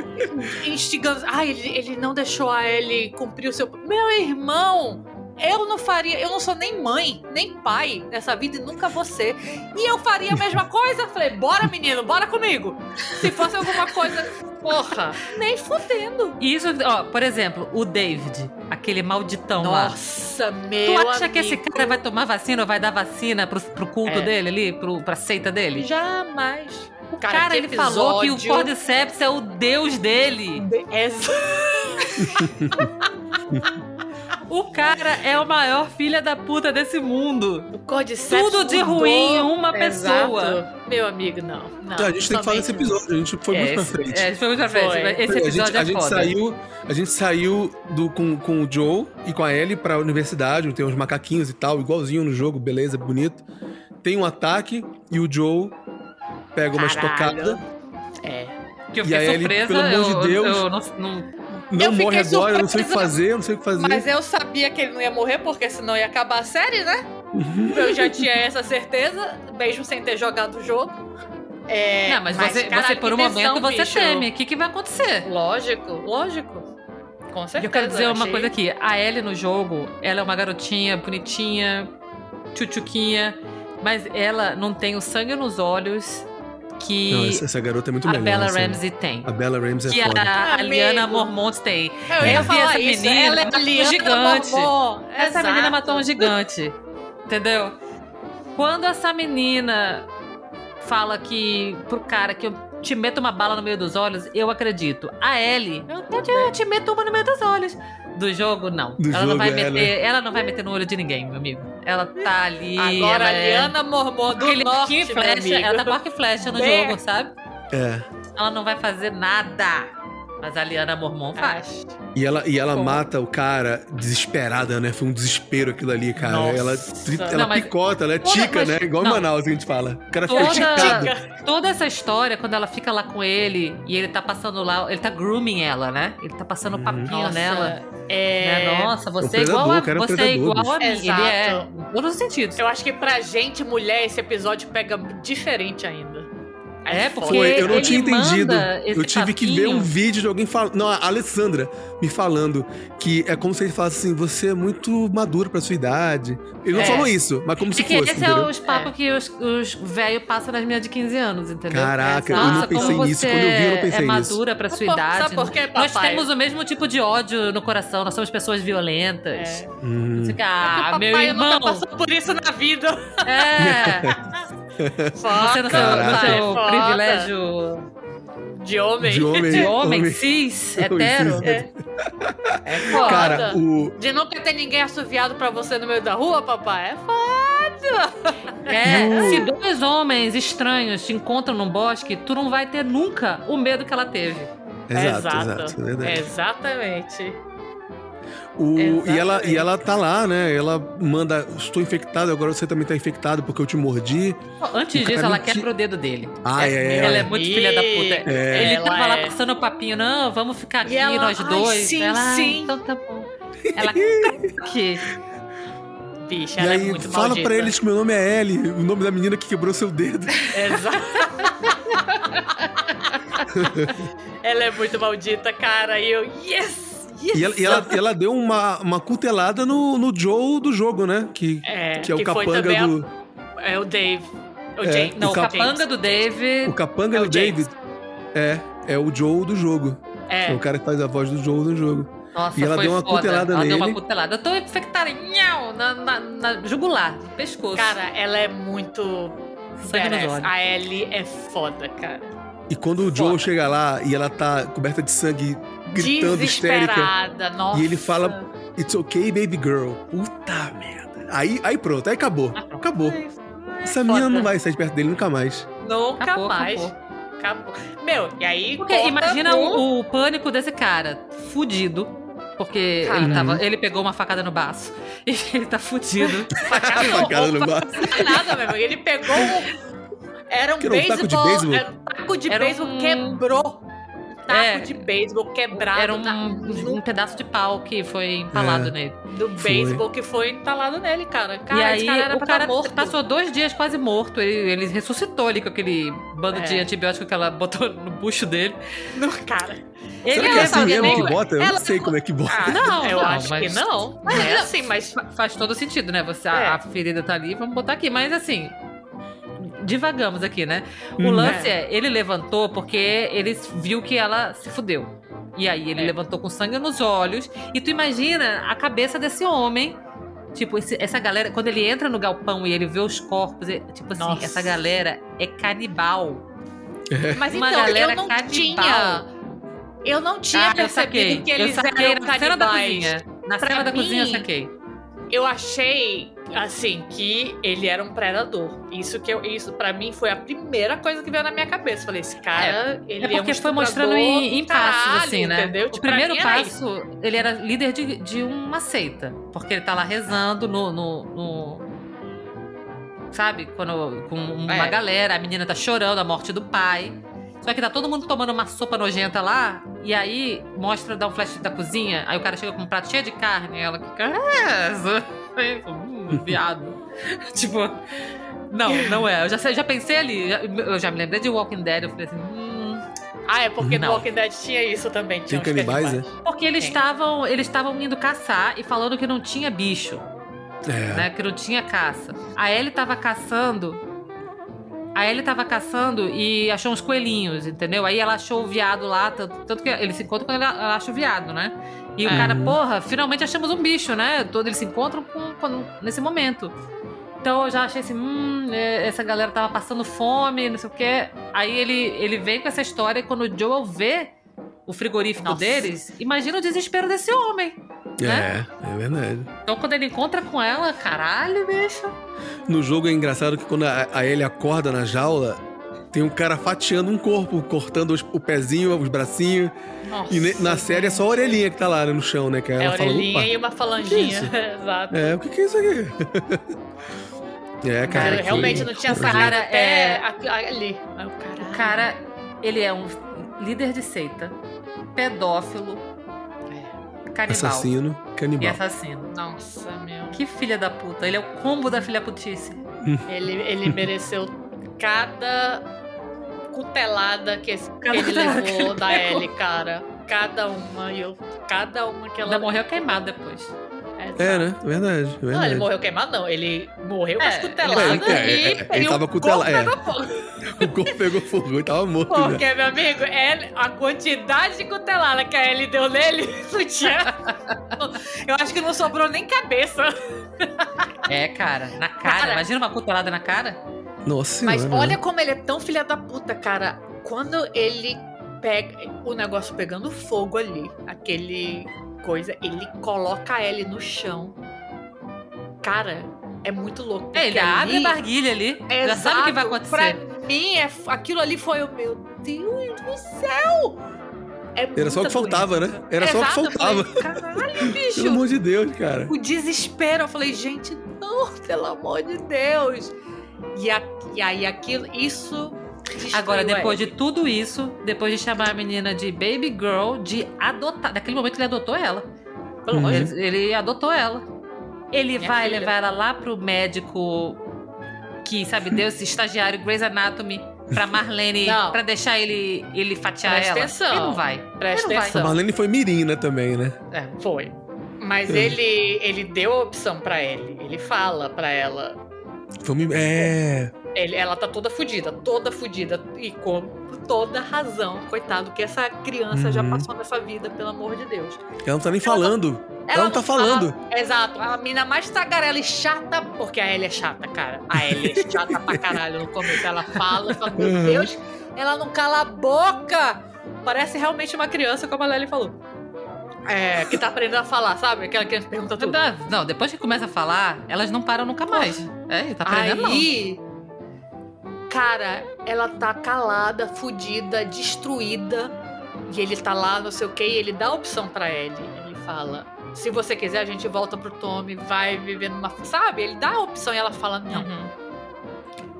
instigando. Ai, ele, ele não deixou a Ellie cumprir o seu. Meu irmão! Eu não faria, eu não sou nem mãe, nem pai nessa vida e nunca vou ser. E eu faria a mesma coisa? Falei, bora menino, bora comigo. Se fosse alguma coisa, porra, nem fudendo. E Isso, ó, por exemplo, o David, aquele malditão lá. Nossa, meu Tu acha que esse amigo. cara vai tomar vacina ou vai dar vacina pro, pro culto É. dele ali, pro, pra seita dele? Jamais. O cara, que ele falou que o episódio. Cordyceps é o deus dele. Exa- O cara é o maior filha da puta desse mundo. O Cordyceps Tudo de mudou. ruim em uma pessoa. Meu amigo, não. não Então, a gente tem que falar desse episódio. A gente foi muito pra frente. É, foi muito pra frente. Foi. Esse a episódio gente, a é gente foda. saiu, a gente saiu do, com, com o Joe e com a Ellie pra universidade, tem uns macaquinhos e tal, igualzinho no jogo, beleza, bonito. Tem um ataque e o Joe pega uma Caralho. estocada, É. Que eu E aí fiquei ele, surpresa. pelo amor eu, de Deus, eu não, não- não Eu morre agora, eu não sei o que fazer, eu não sei o que fazer. Mas eu sabia que ele não ia morrer, porque senão ia acabar a série, né? Eu já tinha essa certeza, mesmo sem ter jogado o jogo. É, Não, mas, você, caralho, você, por um momento, você teme. O que, que vai acontecer? Lógico, lógico. Com E certeza. eu quero dizer uma achei- coisa aqui. A Ellie no jogo, ela é uma garotinha bonitinha, tchutchuquinha, Mas ela não tem o sangue nos olhos que Não, essa, essa garota é muito a melhor. Bella assim. Ramsey tem. A Bella Ramsey Que é foda. a, a Liana Amigo. Mormont tem. Eu ia vi falar essa isso. menina, Ela é matou a um Liana gigante. Mormont. Essa Exato. menina matou um gigante. Entendeu? Quando essa menina fala que pro cara que eu te meto uma bala no meio dos olhos, eu acredito. A Ellie, eu eu te meto uma no meio dos olhos. Do jogo, não. Do ela não jogo, vai é, meter, né? ela não vai meter no olho de ninguém, meu amigo. Ela tá ali. Agora ela a é- Liana Mormont do Aquele Norte, flecha, amigo. ela tá com arco e flecha no Bem- jogo, sabe? É. Ela não vai fazer nada. Mas a Liana Mormont faz. E ela, e ela mata o cara desesperada, né? Foi um desespero aquilo ali, cara. Nossa. Ela, ela Não, mas- picota, ela é Toda- tica, mas- né? Igual em não. Manaus, a gente fala. O cara fica Toda- ticado. Toda essa história, quando ela fica lá com ele e ele tá passando lá, ele tá grooming ela, né? Ele tá passando Uhum. papinho Nossa, nela. É... Né? Nossa, você é predador, igual a, é um você é igual a mim. bicho. Ele é. Exato. Em todos os sentidos. Eu acho que pra gente, mulher, esse episódio pega diferente ainda. É, porque foda. Foi, eu não ele tinha entendido. Eu tive que ver papinho. um vídeo de alguém falando. Não, a Alessandra me falando que é como se ele falasse assim: você é muito maduro pra sua idade. Ele não É. falou isso, mas como se É que fosse. esse é entendeu? os papos que os, os velhos passam nas minhas de 15 anos, entendeu? Caraca, É, eu não nossa, pensei nisso. Quando eu vi, eu não pensei é nisso. madura pra sua idade. sabe por quê, Nós papai? temos o mesmo tipo de ódio no coração. Nós somos pessoas violentas. É. Hum. Você fica, Porque ah, meu papai irmão. nunca passou por isso na vida. É. Você no seu, no seu privilégio De homem. De homem. de homem, Homem. cis, hetero. cis. É. É foda. Cara, o. De nunca ter ninguém assoviado pra você no meio da rua, papai. É foda. É, No- se dois homens estranhos te encontram num bosque, tu não vai ter nunca o medo que ela teve. Exato, exato. é verdade. Exatamente. O- e, ela, e ela tá lá, né? Ela manda. Estou infectado, agora você também tá infectado porque eu te mordi. Antes O disso, ela não quebra te- o dedo dele. Ah, é. Ela é muito filha da puta. É. Ele Ela tava lá é. passando o papinho, não, vamos ficar aqui, E ela, nós "Ai, dois. sim, ela, "Ah, sim." então tá bom. Ela que Bicha, E ela aí, é muito fala maldita. pra eles que meu nome é Ellie, o nome da menina que quebrou seu dedo. Exato. ela é muito maldita, cara. E eu, yes! E ela, e ela, ela deu uma, uma cutelada no, no Joe do jogo, né? Que, é, que é o foi capanga também a- do. É o Dave. O É, James. Não, O o cap- capanga do Dave. O capanga É o do David é, é o Joe do jogo. É. É. o cara que faz a voz do Joe no jogo. Nossa, E ela foi deu uma foda. cutelada Ela deu nele. uma cutelada. Eu tô infectada na, na, na jugular, no pescoço. Cara, ela é muito. A Ellie é foda, cara. E quando o Joe Foda. chega lá e ela tá coberta de sangue, gritando histérica. Nossa. E ele fala, It's okay, baby girl. Puta merda. Aí, aí pronto, aí acabou. Ah. Acabou. Essa menina não vai sair de perto dele nunca mais. Nunca Acabou, mais. acabou. Acabou. Meu, e aí. Porque imagina o, o pânico desse cara, fudido. Porque ele, tava, ele pegou uma facada no baço. E ele tá fudido. Facada, Facada no é nada, meu. Ele pegou. Era um era um taco de beisebol. beisebol? Era um taco de beisebol um- quebrou. Taco É. de beisebol quebrado Era na- um, no- um pedaço de pau que foi empalado É. nele. do beisebol que foi entalado nele, cara. Cara, e esse aí cara era o pra cara morto. passou dois dias quase morto. Ele, ele ressuscitou ali com aquele bando de É. antibiótico que ela botou no bucho dele. No, cara. Ele Será que é assim mesmo que bota? Eu não ela- sei como é que bota. Ah, Não, eu não, acho mas- que não. Mas é assim, mas. Fa- Faz todo sentido, né? Você, É. a, a ferida tá ali, vamos botar aqui. Mas assim, divagamos aqui, né? O Uhum. lance é, ele levantou porque ele viu que ela se fudeu. E aí ele É. levantou com sangue nos olhos. E tu imagina a cabeça desse homem. Tipo, esse- essa galera, quando ele entra no galpão e ele vê os corpos, é- tipo assim, Nossa. essa galera é canibal. Mas Uma então, galera eu não canibal. tinha. Eu não tinha Ah, eu percebido saquei. que eu eles saquei eram na cena da cozinha. Na Pra cena da cozinha eu mim, saquei. Eu achei, assim, que ele era um predador. Isso que eu, isso para mim foi a primeira coisa que veio na minha cabeça. Falei, esse cara, ele É porque um foi mostrando em, em passos, caralho, assim, né? Entendeu? O Tipo, primeiro mim era passo, ele era líder de, de uma seita. Porque ele tá lá rezando no. no- no- sabe? Quando, com uma É. galera, a menina tá chorando a morte do pai. Só que tá todo mundo tomando uma sopa nojenta lá, e aí mostra, dá um flash da cozinha, aí o cara chega com um prato cheio de carne, e ela fica. "É essa?" Hum, viado. tipo. Não, não é. Eu já, já pensei ali. já- eu já me lembrei de Walking Dead. Eu falei assim. Hum, Ah, é porque no Não. Walking Dead tinha isso também. Tem Tinha uns canibais, né? porque eles Tem. estavam eles estavam indo caçar e falando que não tinha bicho. É. né? Que não tinha caça. A Ellie tava caçando. A Ellie tava caçando e achou uns coelhinhos, entendeu? Aí ela achou o viado lá, tanto, tanto que ele se encontra quando ela, acha o viado, né? E o É. cara, porra, finalmente achamos um bicho, né? Todos eles se encontram com- quando- nesse momento. Então eu já achei assim, hum, é, essa galera tava passando fome, não sei o quê. Aí ele, ele vem com essa história e quando o Joel vê o frigorífico Nossa. deles, imagina o desespero desse homem. né? É, é verdade. Então quando ele encontra com ela, caralho, bicho. No jogo é engraçado que quando a, a Ellie acorda na jaula, tem um cara fatiando um corpo, cortando os- o pezinho, os bracinhos. Nossa, E ne- na série é só a orelhinha que tá lá né, no chão, né? Que É ela a fala, orelhinha "Opa, e uma que falanginha. é Exato. É, o que, que é isso aqui? é, cara. Cara, que- realmente não tinha o cara é- a- ali. Aí o cara. O cara, ele é um líder de seita, pedófilo, canibal Assassino, e canibal. assassino. Nossa, meu. Que filha da puta. Ele é o combo da filha putice. Ele, ele mereceu cada cutelada que, esse- que Cada ele cutelada que levou ele da. Ellie, cara. Cada uma, e eu. Cada uma que ela. Ainda morreu queimado depois. É, né? Verdade, verdade. Não, ele morreu queimado, não. Ele morreu com É, as ele- cuteladas é, é, e, é, ele e tava o cutela- corpo é. pegou fogo. O corpo pegou fogo e tava morto já. Porque, meu amigo, é a quantidade de cutelada que a Ellie deu nele não tinha. Eu acho que não sobrou nem cabeça. É, cara, na cara. Cara. Imagina uma cutelada na cara. Nossa Mas senhora. olha como ele é tão filha da puta, cara. Quando ele pega o negócio pegando fogo ali, aquele coisa, ele coloca a Ellie no chão. Cara, é muito louco. É, ele abre a barguilha ali. Já sabe o que vai Exato. acontecer. Pra mim, é, aquilo ali foi o meu Deus do céu! É Era só o que faltava, doença. né? Era só o que Exato, faltava. falei, Caralho, bicho! Pelo amor de Deus, cara. o desespero. Eu falei, gente, não, pelo amor de Deus. E, a- e aí aquilo, isso. Destruiu Agora, depois ela. de tudo isso, depois de chamar a menina de baby girl, de adotar. Naquele momento ele adotou ela. Pelo Uhum. amor de Deus. Ele, ele adotou ela. Ele Minha vai filha. levar ela lá pro médico que, sabe, deu esse estagiário Grey's Anatomy pra Marlene, Não. pra deixar ele, ele fatiar Presta ela. atenção. Ele não vai. Presta Ele não vai. A atenção. Marlene foi mirim, né, também, né? É, foi. Mas É. ele, ele deu a opção pra ele. Ele fala pra ela. Foi. É. Ele, ela tá toda fudida, toda fudida. E com toda razão. Coitado, que essa criança já Uhum. passou nessa vida, pelo amor de Deus. Ela não tá nem falando. Ela, não tá fala- falando. Exato. A mina mais tagarela e chata, porque a Ellie é chata, cara. A Ellie é chata pra caralho no começo. Ela fala, fala, meu Uhum. Deus, ela não cala a boca. Parece realmente uma criança, como a Lely falou. É, que tá aprendendo a falar, sabe? Aquela que pergunta tudo. Não, depois que começa a falar, elas não param nunca mais. É, tá aprendendo não. Aí, cara, ela tá calada, fudida, destruída. E ele tá lá, não sei o que, e ele dá a opção pra ele. Ele fala: se você quiser, a gente volta pro Tommy, vai viver numa. Sabe? Ele dá a opção e ela fala: não, Uhum.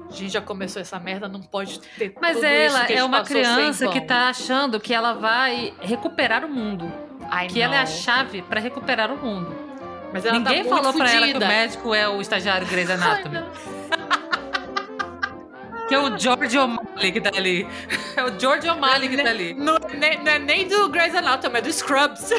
a gente já começou essa merda, não pode ter. Mas tudo ela é uma criança que vão." tá achando que ela vai recuperar o mundo. Ai, Que ela é a chave pra recuperar o mundo. Mas ela Ninguém tá falou pra ela que o médico é o estagiário Grey's Ai, Anatomy. não. que é o George O'Malley que tá ali. É o George O'Malley que tá ali. Não, nem- não é nem do Grey's Anatomy, é do Scrubs.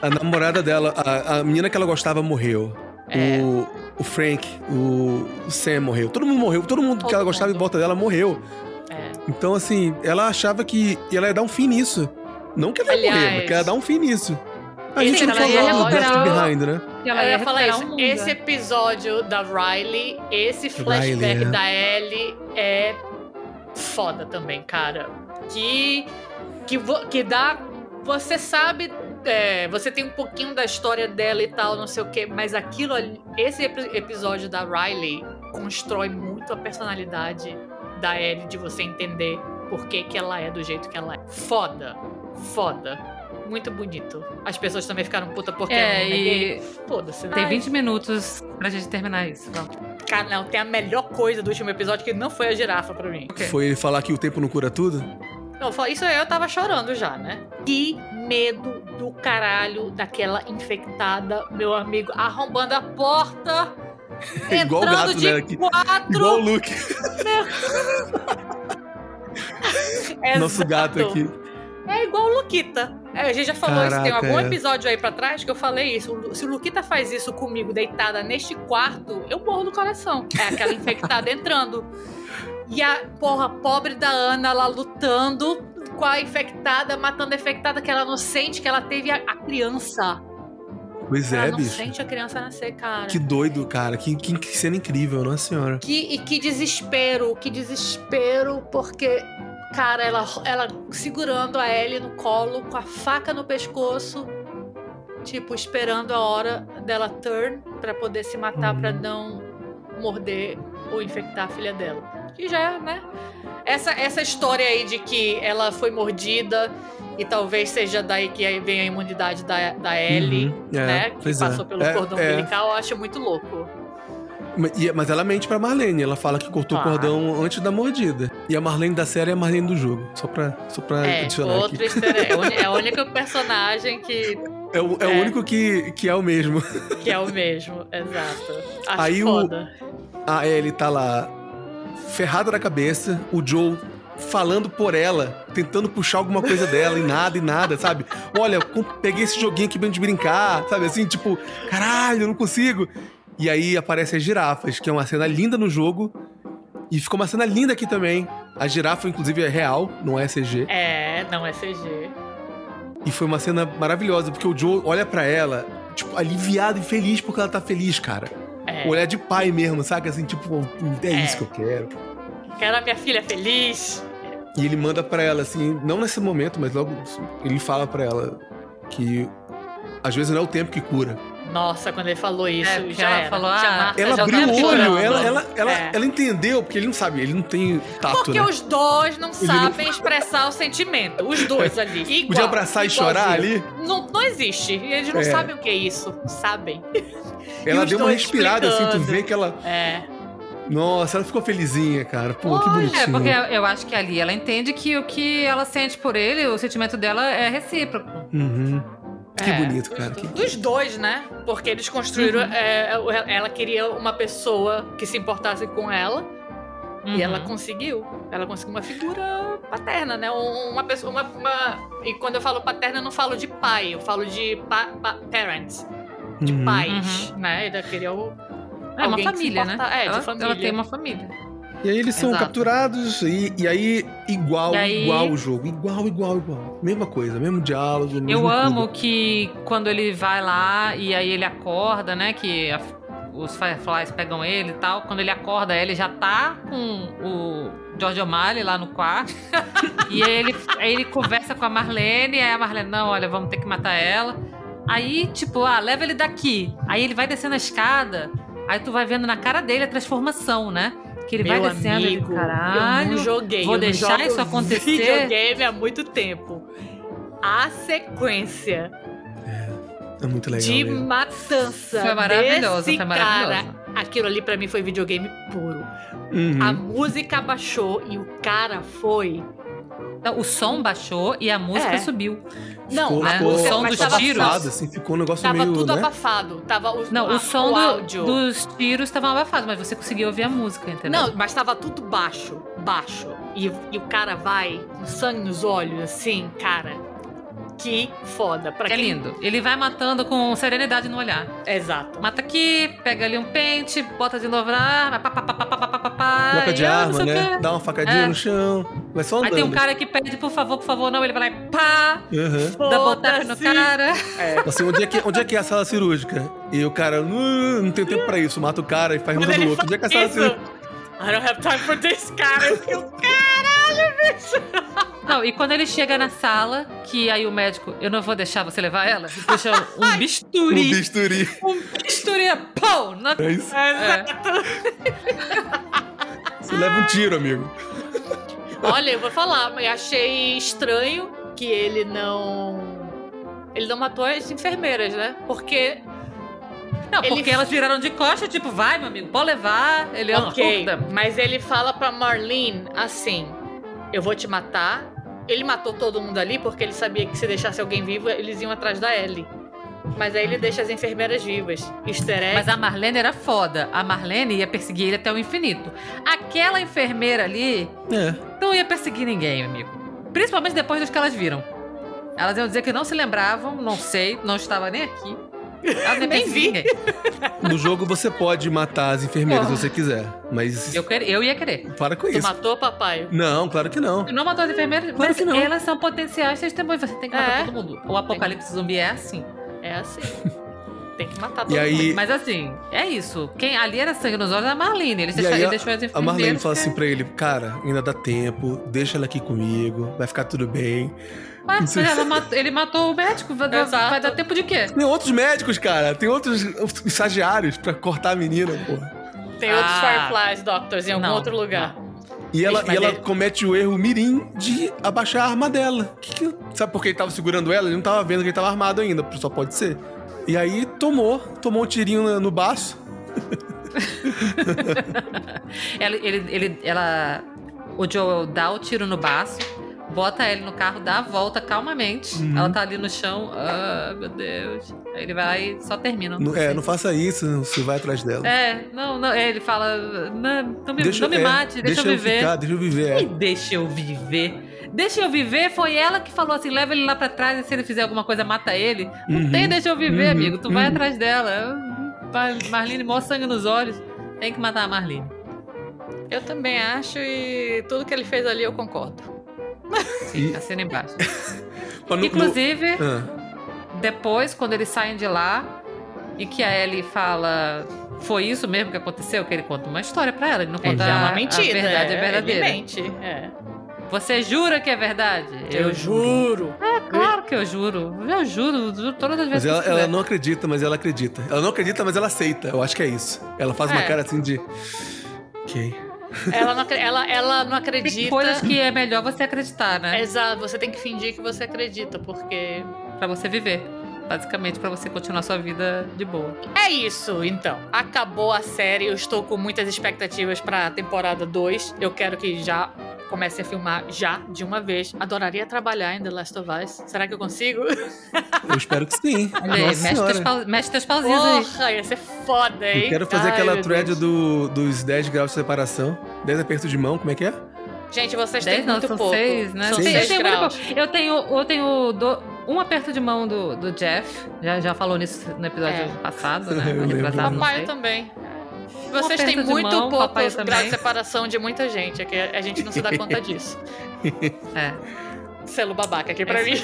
A namorada dela, a, a menina que ela gostava morreu. É. O, o Frank, o, Sam morreu. Todo mundo morreu. Todo mundo que Todo ela gostava mundo. em volta dela morreu. É. Então, assim, ela achava que ela ia dar um fim nisso. Não que ela ia morrer, Aliás, mas que ela ia dar um fim nisso. A esse gente não falou do recuperar Death Behind, né? Ela Eu ia ia falar isso. mundo. Esse episódio da Riley, esse flashback Riley, é. da Ellie é foda também, cara. Que que, vo- que dá, você sabe, é, você tem um pouquinho da história dela e tal, não sei o que, mas aquilo, ali- esse epi- episódio da Riley constrói muito a personalidade da Ellie de você entender por que que ela é do jeito que ela é. Foda, foda. Muito bonito. As pessoas também ficaram puta porque a É, é e Foda-se, né? tem 20 minutos pra gente terminar isso. Vamos. Cara, não, tem a melhor coisa do último episódio que não foi a girafa pra mim. Ok. Foi ele falar que o tempo não cura tudo? Não, isso aí eu tava chorando já, né? Que medo do caralho daquela infectada, meu amigo, arrombando a porta. É igual o entrando gato, de né? Quatro. Igual o Luke, nosso gato aqui. É igual o Luquita. É, a gente já falou isso, tem Caraca, algum é. episódio aí pra trás que eu falei isso. Se o Luquita faz isso comigo deitada neste quarto, eu morro do coração. É aquela infectada entrando. E a porra pobre da Ana lá lutando com a infectada, matando a infectada, que ela não sente que ela teve a, a criança. Pois ela é, não bicho. sente a criança nascer, cara. Que doido, cara. Que, que, que cena incrível, nossa senhora. Que, e que desespero, que desespero, porque, cara, ela, ela segurando a Ellie no colo, com a faca no pescoço, tipo, esperando a hora dela turn pra poder se matar, Uhum. pra não morder ou infectar a filha dela. Que já, né? Essa, essa história aí de que ela foi mordida e talvez seja daí que vem a imunidade da, da Ellie, Uhum, é, né? Que pois é. passou pelo É, cordão é. umbilical, eu acho muito louco. Ma- Mas ela mente pra Marlene. Ela fala que cortou Claro. o cordão antes da mordida. E a Marlene da série é a Marlene do jogo. Só pra, só pra É, adicionar outro aqui. easter egg. É o É o único personagem que, É o, é o é. único que, que é o mesmo. que é o mesmo, exato. Acho Aí o- foda. A Ellie tá lá ferrada na cabeça. O Joe falando por ela, tentando puxar alguma coisa dela e nada, e nada, sabe? Olha, peguei esse joguinho aqui pra gente brincar, sabe? Assim, tipo, caralho, eu não consigo. E aí aparecem as girafas, que é uma cena linda no jogo. E ficou uma cena linda aqui também. A girafa, inclusive, é real, não é CG. É, não é CG. E foi uma cena maravilhosa, porque o Joe olha pra ela, tipo, aliviado e feliz porque ela tá feliz, cara. É. Um olhar de pai mesmo, sabe? Assim, tipo, é, É. isso que eu quero. Quero a minha filha feliz. E ele manda pra ela, assim, não nesse momento, mas logo ele fala pra ela que às vezes não é o tempo que cura. Nossa, quando ele falou isso, É, já ela era. falou, Já ah, Marta Ela já abriu o olho, ela, ela, ela, É. ela entendeu, porque ele não sabe, ele não tem tato, Porque né? os dois não não- sabem expressar o sentimento. Os dois ali. Igual, Podia abraçar e chorar ali. Não, não existe. Eles não É. sabem o que é isso. Sabem. Ela deu uma respirada, assim, tu explicando. vê que ela. É. Nossa, ela ficou felizinha, cara. Pô, que Olha, bonitinho. É, porque eu acho que ali ela entende que o que ela sente por ele, o sentimento dela é recíproco. Uhum. Que É, bonito, dos- cara. Que- Dos dois, né? Porque eles construíram. Uhum. é, ela queria uma pessoa que se importasse com ela. E Uhum. ela conseguiu. Ela conseguiu uma figura paterna, né? Um- Uma pessoa. Uma, uma- E quando eu falo paterna, eu não falo de pai, eu falo de pa, pa- parents, de Uhum. pais, né? Ela queria o. É uma família, né? É, ela, de família. ela tem uma família. E aí eles são Exato. capturados e, e aí igual, E aí- igual o jogo. Igual, igual, igual. Mesma coisa, mesmo diálogo, mesmo Eu amo tudo. que quando ele vai lá e aí ele acorda, né? Que a- os Fireflies pegam ele e tal. Quando ele acorda, ele já tá com o George O'Malley lá no quarto. e aí ele, aí ele conversa com a Marlene. Aí a Marlene, não, olha, vamos ter que matar ela. Aí, tipo, ah, leva ele daqui. Aí ele vai descendo a escada. Aí tu vai vendo na cara dele a transformação, né? Que ele Meu vai descendo e amigo, eu caralho. não joguei. vou eu deixar isso acontecer? Videogame há muito tempo. A sequência É muito legal. de mesmo. matança Foi maravilhoso, desse foi maravilhoso. cara, aquilo ali pra mim foi videogame puro. Uhum. A música baixou e o cara foi. O som baixou e a música É. subiu. Não, Ficou- né? ficou o som dos tava tiros. abafado, assim, ficou um negócio Tava meio, tudo né? abafado. Tava o, Não, a- o som do- áudio. dos tiros estava abafado, mas você conseguia ouvir a música, entendeu? Não, mas tava tudo baixo, baixo. E, e o cara vai com sangue nos olhos, assim, cara. Que foda. Pra é quem... lindo. Ele vai matando com serenidade no olhar. Exato. Mata aqui, pega ali um pente, bota de novo na arma, pá, pá, pá, pá, pá, pá, pá, pá, Troca de arma, né? quê. Dá uma facadinha É. no chão. Vai só Aí andando. tem um cara que pede, por favor, por favor, não. Ele vai lá e pá, Uhum. dá botar no cara. Assim, onde é, que, onde é que é a sala cirúrgica? E o cara, não, não tem tempo pra isso. Mata o cara e faz luta do outro. Onde é que é a sala Isso. cirúrgica? I don't have time for this, cara. Eu fico, caralho, bicho. Não, e quando ele chega na sala, que aí o médico, eu não vou deixar você levar ela, puxa um Um bisturi. bisturi. Um bisturi, pô! Na... É isso. É. Você leva um tiro, amigo. Olha, eu vou falar, mas achei estranho que ele não. Ele não matou as enfermeiras, né? Porque. Não, Ele- porque elas viraram de costas, tipo, vai, meu amigo, pode levar. Ele é ok, mas ele fala pra Marlene assim: Eu vou te matar. Ele matou todo mundo ali porque ele sabia que se deixasse alguém vivo, eles iam atrás da Ellie. Mas aí ele deixa as enfermeiras vivas. Easter egg. Mas a Marlene era foda. A Marlene ia perseguir ele até o infinito. Aquela enfermeira ali É. não ia perseguir ninguém, amigo. Principalmente depois dos que elas viram. Elas iam dizer que não se lembravam, não sei, não estava nem aqui. Elas Nem vi. No jogo você pode matar as enfermeiras Porra. se você quiser. Mas Eu, quer- eu ia querer. para com Tu isso. matou, papai? Não, claro que não. Não matou as enfermeiras, Claro mas que não. elas são potenciais testemunhas. Você tem que matar É. todo mundo. O apocalipse zumbi é assim. É assim. Tem que matar todo E aí, Mas assim, é isso. Quem ali era sangue nos olhos era a Marlene. Ele, E deixou, aí ele a- deixou as a enfermeiras. Marlene fala assim pra ele: Cara, ainda dá tempo, deixa ela aqui comigo, vai ficar tudo bem. Mas matou- ele matou o médico. Vai, dar- vai dar tempo de quê? Tem outros médicos, cara. Tem outros estagiários pra cortar a menina, porra. Tem outros Ah. Fireflies Doctors em algum Não, outro lugar. E ela, e ela ele- comete o erro mirim de abaixar a arma dela. Que que- sabe por que ele tava segurando ela? Ele não tava vendo que ele tava armado ainda, só pode ser. E aí tomou, tomou um tirinho no, no baço. Ela, ele, ele, ela, o Joel dá o tiro no baço, bota ele no carro, dá a volta calmamente. Uhum. Ela tá ali no chão. Ah, meu Deus. Aí ele vai lá e só termina. Não- é, não faça isso, você vai atrás dela. É, não, não, ele fala, não, não me, Deixa- não me é, mate, deixa, eu viver. ficar, deixa eu viver. E é. deixa eu viver. Deixa eu viver, foi ela que falou assim: leva ele lá pra trás e se ele fizer alguma coisa, mata ele. Não Uhum, tem, deixa eu viver, uhum, amigo. Tu vai uhum. atrás dela. Marlene, mó sangue nos olhos. Tem que matar a Marlene. Eu também acho e tudo que ele fez ali eu concordo. Sim, E- assina embaixo. Mas no- no- Inclusive, Ah, depois, quando eles saem de lá e que a Ellie fala. Foi isso mesmo que aconteceu? Que ele conta uma história pra ela. Ele não É conta a- uma mentira. A verdade é, é, verdadeira. Ele mente. É. Você jura que é verdade? Eu, juro. É claro que eu juro. Eu juro, juro todas as mas vezes ela, que eu quiser. ela não acredita, mas ela acredita. Ela não acredita, mas ela aceita. Eu acho que é isso. Ela faz uma É. cara assim de. Ok. Ela não, ela, ela não Tem acredita. coisas que é melhor você acreditar, né? Exato, você tem que fingir que você acredita, porque. Pra você viver. Basicamente, pra você continuar sua vida de boa. É isso, então. Acabou a série. Eu estou com muitas expectativas pra temporada 2. Eu quero que já comece a filmar já, de uma vez. Adoraria trabalhar em The Last of Us. Será que eu consigo? Eu espero que sim. Olha aí, mexe teus, pau, mexe teus pauzinhos aí. Porra, ia ser foda, hein? Eu quero fazer Ai, aquela thread Deus. do, dos 10 graus de separação. 10 apertos de mão, como é que é? Gente, vocês Dez têm não, muito são pouco. seis, né? São Seis. Eu seis graus. pouco. eu tenho, eu tenho do- um aperto de mão do, do Jeff. Já, já falou nisso no episódio É. passado, né? Eu lembro. Retrasado, Papai sei. também. Vocês têm muito mão, também. graus de separação de muita gente. É que a gente não se dá conta disso. É. Selo babaca aqui pra É mim.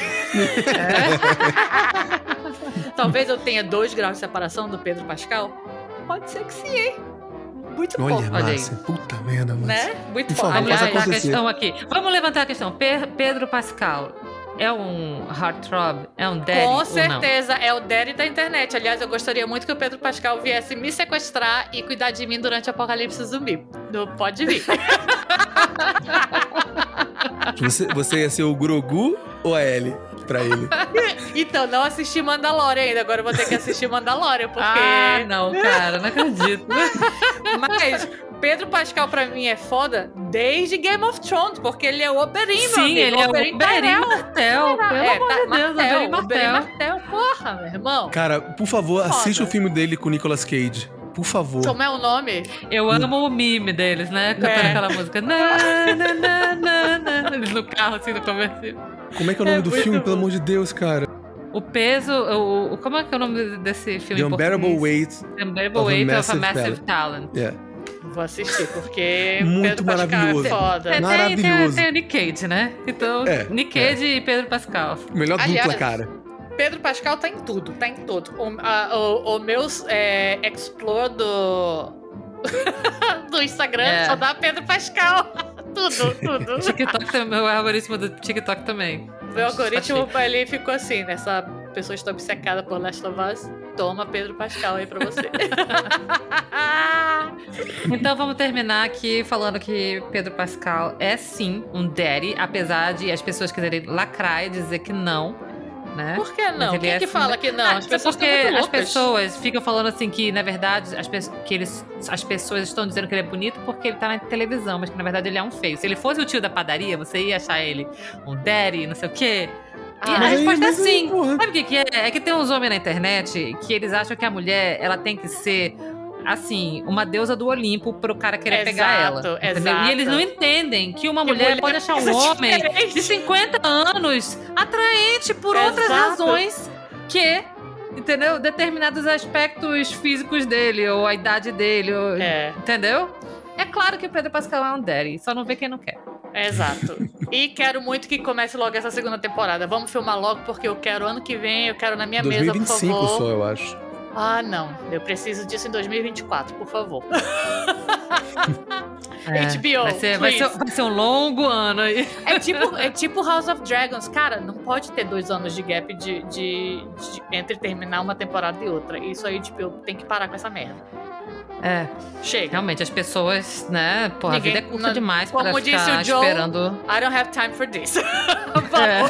Talvez eu tenha dois graus de separação do Pedro Pascal. Pode ser que sim, hein? Muito Olha, pouco, olha aí. Márcia. Puta merda, Márcia. né? Muito pouco. levantar a questão aqui. Vamos levantar a questão. Pe- Pedro Pascal é um heartthrob? É um daddy Com ou não? certeza, é o daddy da internet. Aliás, eu gostaria muito que o Pedro Pascal viesse me sequestrar e cuidar de mim durante o apocalipse zumbi. Não pode vir. Você, você ia ser o Grogu ou a Ellie pra ele? então, não assisti Mandalorian ainda. Agora eu vou ter que assistir Mandalorian, porque. Ah, não, cara, não acredito. Mas Pedro Pascal pra mim é foda desde Game of Thrones, porque ele é o Oberyn, meu Sim, amigo. ele é o Oberyn Oberyn Tyrell. Martel. Pelo É, amor tá, de Deus, Martel, Oberyn Oberyn Martel. Martel, porra, meu irmão. Cara, por favor, Foda. assiste o filme dele com o Nicolas Cage. Por favor. Como é o nome? Eu amo o mime deles, né? Cantando É. aquela música. Na, na, na, na, na. Eles no carro, assim, no comercial. Como é que é o nome É do filme, bom. pelo amor de Deus, cara? O peso, o, como é que é o nome desse filme The Unbearable? Weight. The Unbearable of a Weight of a Massive Talent. Yeah. Vou assistir, porque Muito Pedro Pascal maravilhoso. é foda. É, tem, tem, Maravilhoso. tem o Nick Cage, né? Então, É, Nick Cage e Pedro Pascal. Melhor Aliás, dupla, cara. Pedro Pascal tá em tudo, tá em tudo. O, a- o, o meus é, Explore do, do Instagram É. só dá Pedro Pascal. tudo, tudo. TikTok também, meu algoritmo do TikTok também. Meu algoritmo Achei. ali ficou assim, né? Essa pessoa está obcecada por Last of Us. Toma Pedro Pascal aí pra você. Então vamos terminar aqui falando que Pedro Pascal é sim um daddy, apesar de as pessoas quiserem lacrar e dizer que não, né? Por que não? Quem é que assim, fala né? que não? Ah, As pessoas porque estão as pessoas ficam falando assim que, na verdade, as, pe- que eles, as pessoas estão dizendo que ele é bonito porque ele tá na televisão, mas que na verdade ele é um feio. Se ele fosse o tio da padaria, você ia achar ele um daddy, não sei o quê. E Ah, a resposta é sim. Sabe o que, que é? É que tem uns homens na internet que eles acham que a mulher ela tem que ser assim, uma deusa do Olimpo pro cara querer pegar ela. Exato, entendeu? exato. E eles não entendem que uma Que mulher, mulher pode achar um é homem diferente. de 50 anos atraente por outras Exato. razões que. Entendeu? Determinados aspectos físicos dele, ou a idade dele, ou- É, entendeu? É claro que o Pedro Pascal é um daddy, só não vê quem não quer. exato. e quero muito que comece logo essa segunda temporada. Vamos filmar logo, porque eu quero ano que vem, eu quero na minha mesa, por 2025 favor. só, eu acho. Ah, não. Eu preciso disso em 2024, por favor. É, HBO, vai ser, vai, ser, vai ser um longo ano aí. É tipo, é tipo House of Dragons. Cara, não pode ter dois anos de gap de, de- de- entre terminar uma temporada e outra. Isso aí, tipo, tenho que parar com essa merda. É, Chega. realmente, as pessoas, né? Porra, Ninguém- a vida é curta não- demais como pra disse ficar o Joe, esperando. I don't have time for this. É.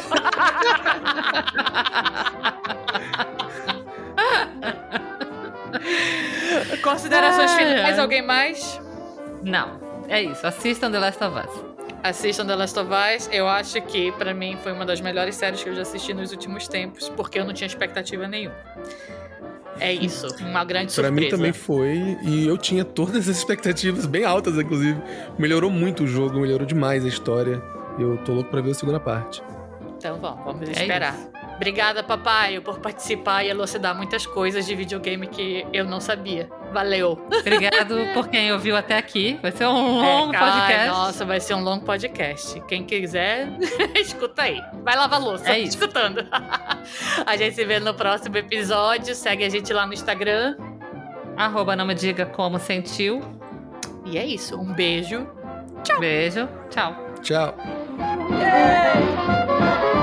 Considerações Ai, finais, ai. alguém mais? Não, é isso. Assistam The Last of Us. Assistam The Last of Us. Eu acho que, pra mim, foi uma das melhores séries que eu já assisti nos últimos tempos, porque eu não tinha expectativa nenhuma. É isso, uma grande Pra surpresa. mim também foi, e eu tinha todas as expectativas bem altas, inclusive. Melhorou muito o jogo, melhorou demais a história. Eu tô louco pra ver a segunda parte. Então vamos, vamos É esperar. Obrigada, papai, por participar e elucidar muitas coisas de videogame que eu não sabia. Valeu. Obrigado por quem ouviu até aqui. Vai ser um longo É, cara, podcast. Nossa, vai ser um longo podcast. Quem quiser, escuta aí. Vai lavar louça, É isso. escutando. a gente se vê no próximo episódio. Segue a gente lá no Instagram. Arroba não me diga como sentiu. E é isso. Um beijo. Beijo. Tchau. Tchau. Yay!